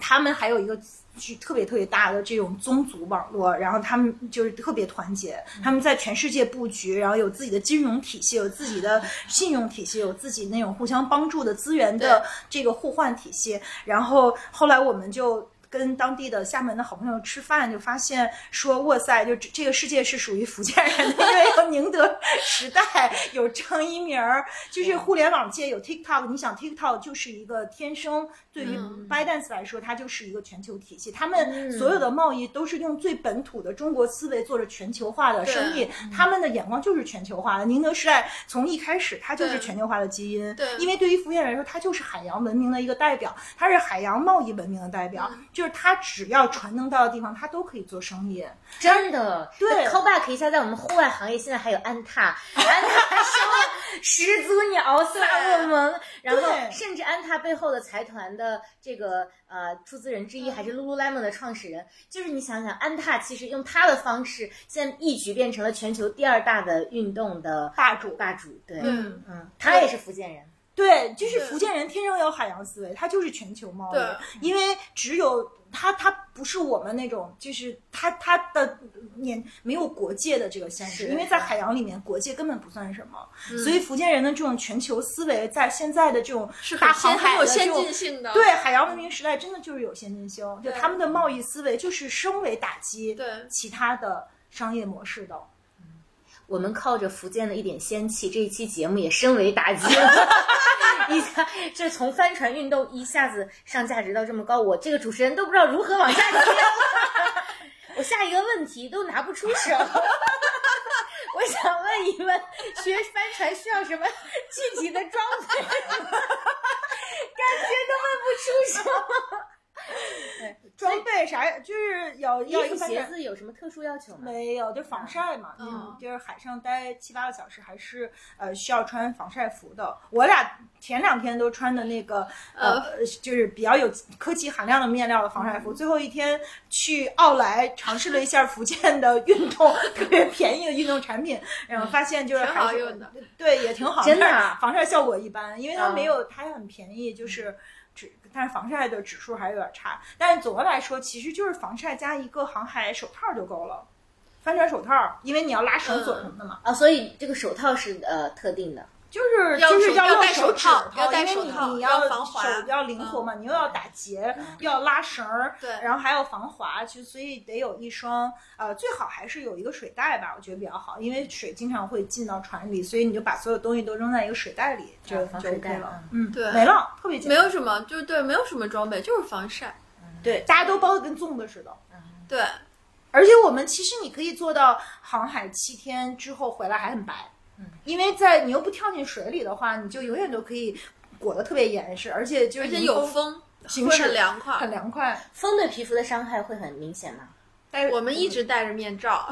他们还有一个是特别特别大的这种宗族网络，然后他们就是特别团结，他们在全世界布局，然后有自己的金融体系，有自己的信用体系，有自己那种互相帮助的资源的这个互换体系。然后后来我们就。跟当地的厦门的好朋友吃饭，就发现说，哇塞，就这这个世界是属于福建人的，因为有宁德时代，有张一鸣儿，就是互联网界有 TikTok，你想 TikTok 就是一个天生对于嗯。ByteDance 来说，它就是一个全球体系，他们所有的贸易都是用最本土的中国思维做着全球化的生意，他们的眼光就是全球化的。宁德时代从一开始，它就是全球化的基因，对。因为对于福建人来说，它就是海洋文明的一个代表，它是海洋贸易文明的代表，就是他只要船能到的地方，他都可以做生意。真的，对，call back 一下，在我们户外行业，现在还有安踏，*laughs* 安踏说始祖鸟萨洛蒙，然后甚至安踏背后的财团的这个呃出资人之一，还是 Lululemon 的创始人，就是你想想，安踏其实用他的方式，现在一举变成了全球第二大的运动的霸主。霸主，对，嗯。嗯，他也是福建人，对，就是福建人天生有海洋思维，他就是全球贸易，因为只有他，他不是我们那种，就是他他的年没有国界的这个限制，因为在海洋里面国界根本不算什么，所以福建人的这种全球思维，在现在的这种是大航很先很有先海的这种进性的，对海洋文明时代，真的就是有先进性，就他们的贸易思维就是升维打击对。其他的商业模式的。我们靠着福建的一点仙气，这一期节目也深为打击了。*laughs* 一下，这从帆船运动一下子上价值到这么高，我这个主持人都不知道如何往下接了。*laughs* 我下一个问题都拿不出手。*laughs* 我想问一问，学帆船需要什么具体的装备？感觉都问不出手。装备啥，就是要要一个鞋子有什么特殊要求吗？没有，就防晒嘛，嗯就是海上待七八个小时，还是呃需要穿防晒服的。我俩前两天都穿的那个呃，就是比较有科技含量的面料的防晒服，最后一天去奥莱尝试了一下福建的运动 *laughs* 特别便宜的运动产品，然后发现就是挺还是好用的，对，也挺好，真的防晒效果一般，因为它嗯没有，它也很便宜，就是。指，但是防晒的指数还是有点差。但是总的来说，其实就是防晒加一个航海手套就够了，帆船手套，因为你要拉绳索什么的嘛，啊，所以这个手套是呃特定的。就是要就是要戴手套头，要戴因为手套你你要防滑手要灵活嘛，你又要打结，又要拉绳儿，*laughs* 对然后还要防滑，就所以得有一双呃，最好还是有一个水袋吧，我觉得比较好，因为水经常会进到船里，所以你就把所有东西都扔在一个水袋里，就就 OK 了，嗯嗯，对没了，特别简单，没有什么，就是对，没有什么装备，就是防晒。对，大家都包的跟粽子似的。对，而且我们其实你可以做到航海七天之后回来还很白，嗯，因为在你又不跳进水里的话，你就永远都可以裹得特别严实，而且就是而且有风，会很凉快很。凉快。风对皮肤的伤害会很明显吗？但是我们一直戴着面罩，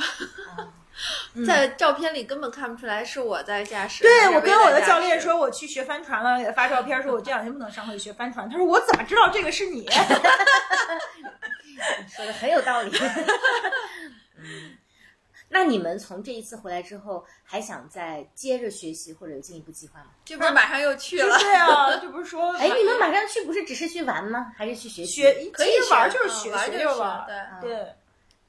嗯 *laughs* 在照片里根本看不出来是我在驾驶。对我跟我的教练说，我去学帆船了，给他发照片说，我这两天不能上课学帆船。他说我怎么知道这个是你？*laughs* 说的很有道理。*laughs* 嗯，那你们从这一次回来之后，还想再接着学习或者有进一步计划吗？这不是马上又去就了？对啊，这不是说哎，你们马上去不是只是去玩吗？还是去学习？学可以玩学就是学，就是玩。对对，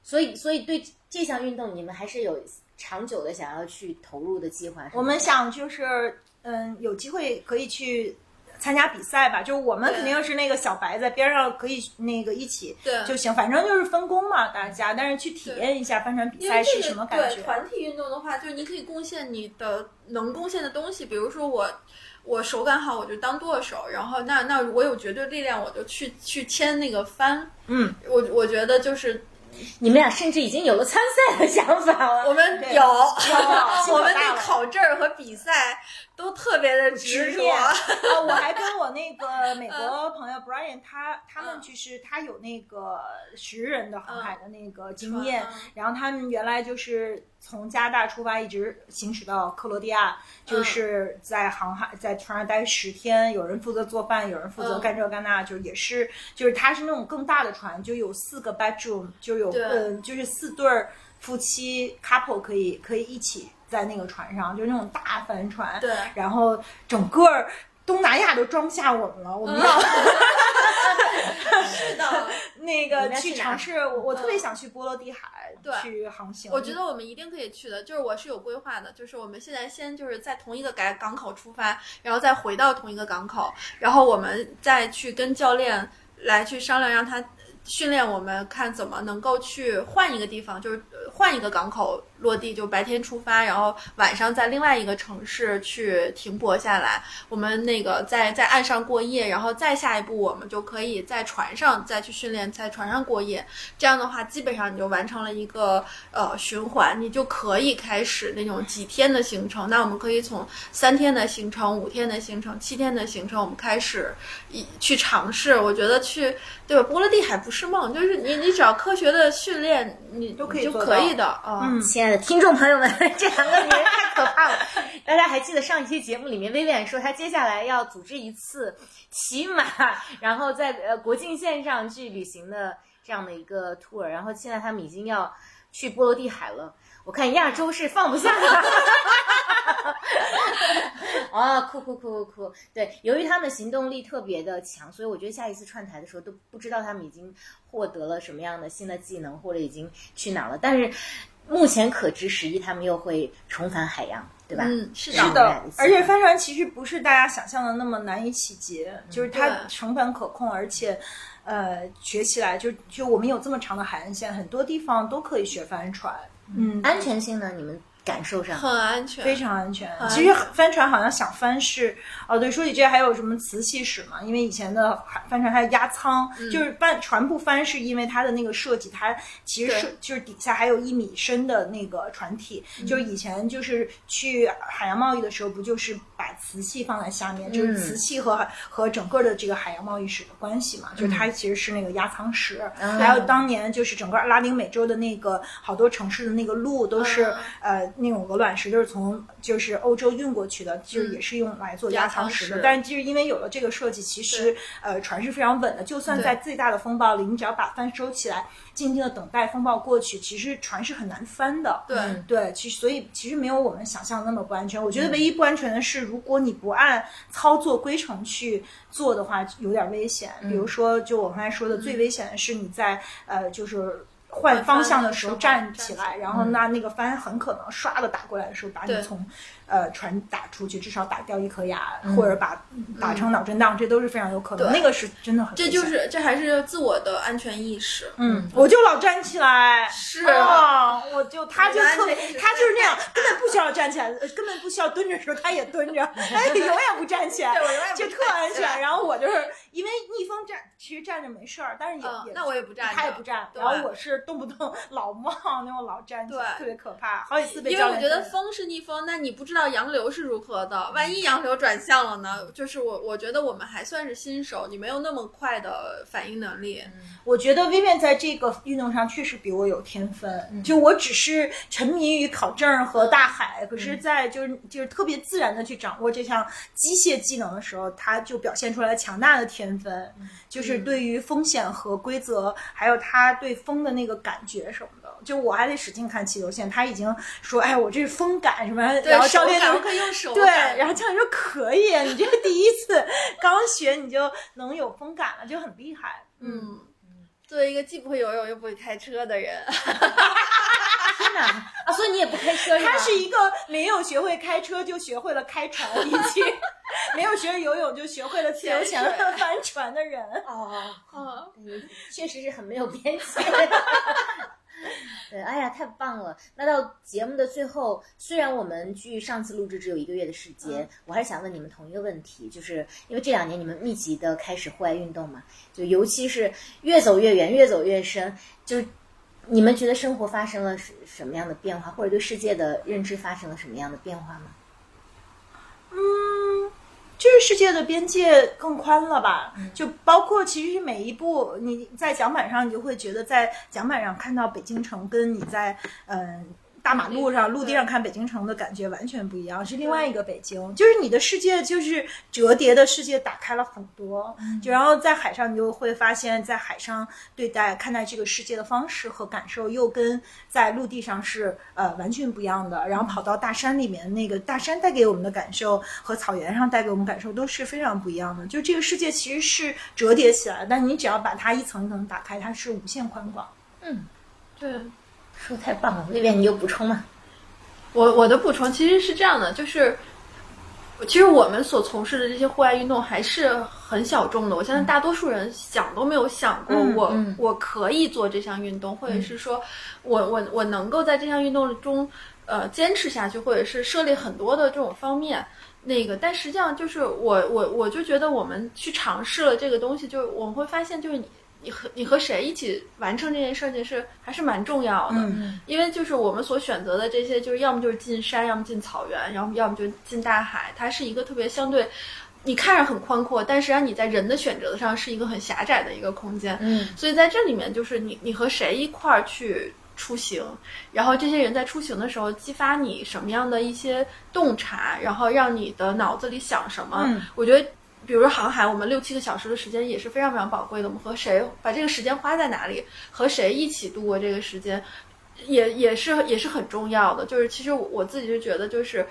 所以，所以对这项运动，你们还是有长久的想要去投入的计划。我们想就是嗯，有机会可以去参加比赛吧，就我们肯定是那个小白在边上可以那个一起对就行，反正就是分工嘛，大家，但是去体验一下帆船比赛是什么感觉？对团体运动的话，就是你可以贡献你的能贡献的东西，比如说我。我手感好，我就当舵手，然后那那我有绝对力量，我就去去牵那个帆。嗯，我我觉得就是你们俩甚至已经有了参赛的想法了。我们对有，*laughs* 我们对可大了考证儿和比赛都特别的执着。*laughs* 啊！我还跟我那个美国朋友 Brian，他他们嗯。就是他有那个十人的航海的那个经验嗯，然后他们原来就是从加拿大出发，一直行驶到克罗地亚，就是在航海在船上待十天，有人负责做饭，有人负责嗯。干这干那，就也是就是他是那种更大的船，就有四个 bedroom，就有嗯就是四对儿夫妻 couple 可以可以一起在那个船上，就是那种大帆船，对然后整个东南亚都装不下我们了，我们要 *laughs* *laughs* 是的，那个去尝试。我我特别想去波罗的海，对去航行。我觉得我们一定可以去的，就是我是有规划的，就是我们现在先就是在同一个港港口出发，然后再回到同一个港口，然后我们再去跟教练来去商量，让他训练我们看怎么能够去换一个地方，就是呃换一个港口落地，就白天出发，然后晚上在另外一个城市去停泊下来，我们那个在在岸上过夜，然后再下一步我们就可以在船上再去训练，在船上过夜。这样的话，基本上你就完成了一个呃循环，你就可以开始那种几天的行程。那我们可以从三天的行程、五天的行程、七天的行程，我们开始一去尝试。我觉得去对吧？波罗的海不是梦，就是你你只要科学的训练，你都可以就可以的啊。嗯亲爱的听众朋友们，*laughs* 这两个女人太可怕了。*laughs* 大家还记得上一期节目里面，薇薇安说她接下来要组织一次骑马，*laughs* 然后在呃国境线上去旅行的这样的一个 tour，然后现在他们已经要去波罗的海了。我看亚洲是放不下的。哦，酷酷酷酷酷！对，由于他们行动力特别的强，所以我觉得下一次串台的时候都不知道他们已经获得了什么样的新的技能，或者已经去哪了。但是目前可知，十一他们又会重返海洋，对吧？嗯，是是的，而且帆船其实不是大家想象的那么难以企及，就是它成本可控，而且。呃，学起来就就我们有这么长的海岸线，很多地方都可以学帆船。嗯，安全性呢？你们感受上？很安全，非常安全。安其实帆船好像想翻是哦，对，说起这还有什么瓷器史嘛？因为以前的海帆船还有压舱，嗯就是帆船不翻是因为它的那个设计，它其实是就是底下还有一米深的那个船体。嗯就是以前就是去海洋贸易的时候，不就是把瓷器放在下面，就是瓷器和和整个的这个海洋贸易史的关系嘛？就是它其实是那个压舱石。还有当年就是整个拉丁美洲的那个好多城市的那个路都是、嗯呃那种鹅卵石，就是从就是欧洲运过去的，就是也是用来做压舱石的。但是就是因为有了这个设计，其实呃船是非常稳的，就算在最大的风暴里，你只要把帆收起来，静静的等待风暴过去，其实船是很难翻的。对对，其实所以其实没有我们想象的那么不安全。我觉得唯一不安全的是，如果你不按操作规程去做的话，有点危险。比如说，就我刚才说的，最危险的是你在呃，就是。换方向的时候站起来，然后那那个帆很可能唰的打过来的时候，把你从呃船打出去，至少打掉一颗牙，或者把打成脑震荡，这都是非常有可能。那个是真的很，这就是这还是自我的安全意识。嗯，我就老站起来，是啊，我就他就特别，他就是那样，*laughs* 根本不需要站起来，呃根本不需要蹲着的时候他也蹲着，*laughs* 哎，永远不站起来，*laughs* 对我永远不就特安全。然后我就是因为逆风站，其实站着没事儿，但是也嗯也那我也不站他也不站，然后我是动不动 *laughs* 老冒那种老站起来，对特别可怕，好几次被因为我觉得风是逆风，那你不知道洋流是如何的，万一洋流转向了呢？就是我，我觉得我们还算是新手，你没有那么快的反应能力。我觉得 Vivian 在这个运动上确实比我有天分。嗯就我只是沉迷于考证和大海，可是，在就是就是特别自然的去掌握这项机械技能的时候，他就表现出来强大的天分，嗯就是对于风险和规则，还有他对风的那个感觉什么的。就我还得使劲看气流线，他已经说：“哎，我这是风感什么？”对，然后教练就可以用手对，然后教练说：“可以，你这个第一次刚学你就能有风感了，就很厉害。”嗯，作为一个既不会游泳又不会开车的人，*laughs* 天哪！啊，所以你也不开车是吧？他是一个没有学会开车就学会了开船，已经 *laughs* 没有学游泳就学会了自由潜潜水帆船的人。哦，嗯，确实是很没有边界。*laughs* 对，哎呀，太棒了！那到节目的最后，虽然我们距上次录制只有一个月的时间，我还是想问你们同一个问题，就是因为这两年你们密集的开始户外运动嘛，就尤其是越走越远，越走越深，就是你们觉得生活发生了什什么样的变化，或者对世界的认知发生了什么样的变化吗？嗯，就是世界的边界更宽了吧？就包括其实每一步你在桨板上，你就会觉得在桨板上看到北京城，跟你在嗯。大马路上、陆地上看北京城的感觉完全不一样，是另外一个北京。就是你的世界，就是折叠的世界打开了很多。就然后在海上，你就会发现，在海上对待看待这个世界的方式和感受，又跟在陆地上是呃完全不一样的。然后跑到大山里面，那个大山带给我们的感受和草原上带给我们感受都是非常不一样的。就这个世界其实是折叠起来，但你只要把它一层一层打开，它是无限宽广。嗯对。说太棒了，那边你有补充吗？我我的补充其实是这样的，就是其实我们所从事的这些户外运动还是很小众的。我相信大多数人想都没有想过嗯我，嗯我可以做这项运动，或者是说我我我能够在这项运动中呃坚持下去，或者是设立很多的这种方面。那个，但实际上就是我我我就觉得我们去尝试了这个东西，就是我们会发现，就是你你和你和谁一起完成这件事情是还是蛮重要的。嗯因为就是我们所选择的这些，就是要么就是进山，要么进草原，然后要么就进大海，它是一个特别相对，你看着很宽阔，但实际上你在人的选择上是一个很狭窄的一个空间。嗯所以在这里面，就是你你和谁一块儿去出行，然后这些人在出行的时候激发你什么样的一些洞察，然后让你的脑子里想什么，嗯我觉得。比如航海，我们六七个小时的时间也是非常非常宝贵的。我们和谁把这个时间花在哪里，和谁一起度过这个时间，也也是也是很重要的。就是其实我我自己就觉得，就是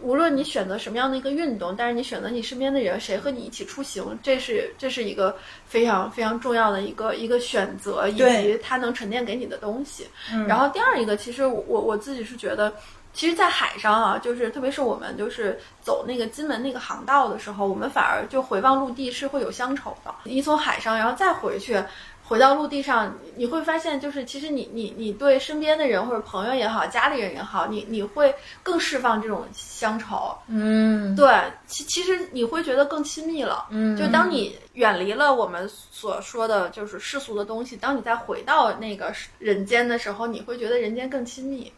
无论你选择什么样的一个运动，但是你选择你身边的人，谁和你一起出行，这是这是一个非常非常重要的一个一个选择，以及它能沉淀给你的东西。嗯然后第二一个，其实我我自己是觉得。其实，在海上啊，就是特别是我们就是走那个金门那个航道的时候，我们反而就回望陆地是会有乡愁的。你从海上，然后再回去，回到陆地上，你会发现，就是其实你你你对身边的人或者朋友也好，家里人也好，你你会更释放这种乡愁。嗯对，其其实你会觉得更亲密了。嗯，就当你远离了我们所说的就是世俗的东西，当你再回到那个人间的时候，你会觉得人间更亲密。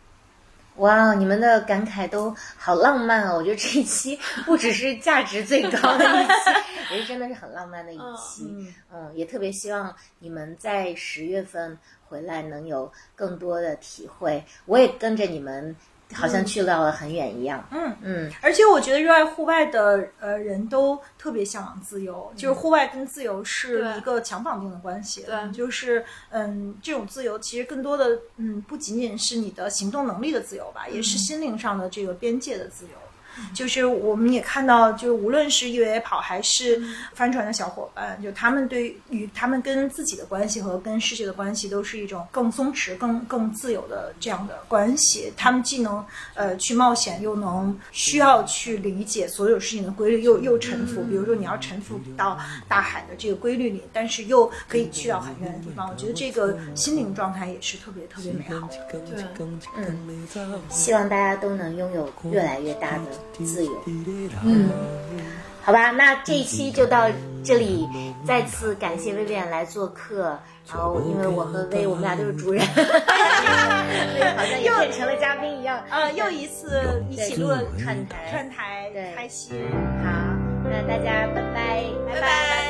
哇，你们的感慨都好浪漫哦！我觉得这一期不只是价值最高的一期，也是真的是很浪漫的一期。嗯嗯，也特别希望你们在十月份回来能有更多的体会。我也跟着你们，好像去到了很远一样。嗯嗯而且我觉得热爱户外的呃人都特别向往自由，就是户外跟自由是一个强绑定的关系。对就是嗯，这种自由其实更多的嗯，不仅仅是你的行动能力的自由吧，也是心灵上的这个边界的自由。就是我们也看到，就无论是越野跑还是帆船的小伙伴，就他们对于他们跟自己的关系和跟世界的关系，都是一种更松弛、更更自由的这样的关系。他们既能呃去冒险，又能需要去理解所有事情的规律，又又臣服。比如说你要臣服到大海的这个规律里，但是又可以去到很远的地方。我觉得这个心灵状态也是特别特别美好的。对，嗯，希望大家都能拥有越来越大的自由。嗯，好吧，那这一期就到这里，再次感谢薇薇安来做客。然后，因为我和薇，我们俩都是主人，*laughs* 所以好像也变成了嘉宾一样。呃，又一次一起录了串台串台对，开心，好，那大家拜拜，拜拜拜拜。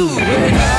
浪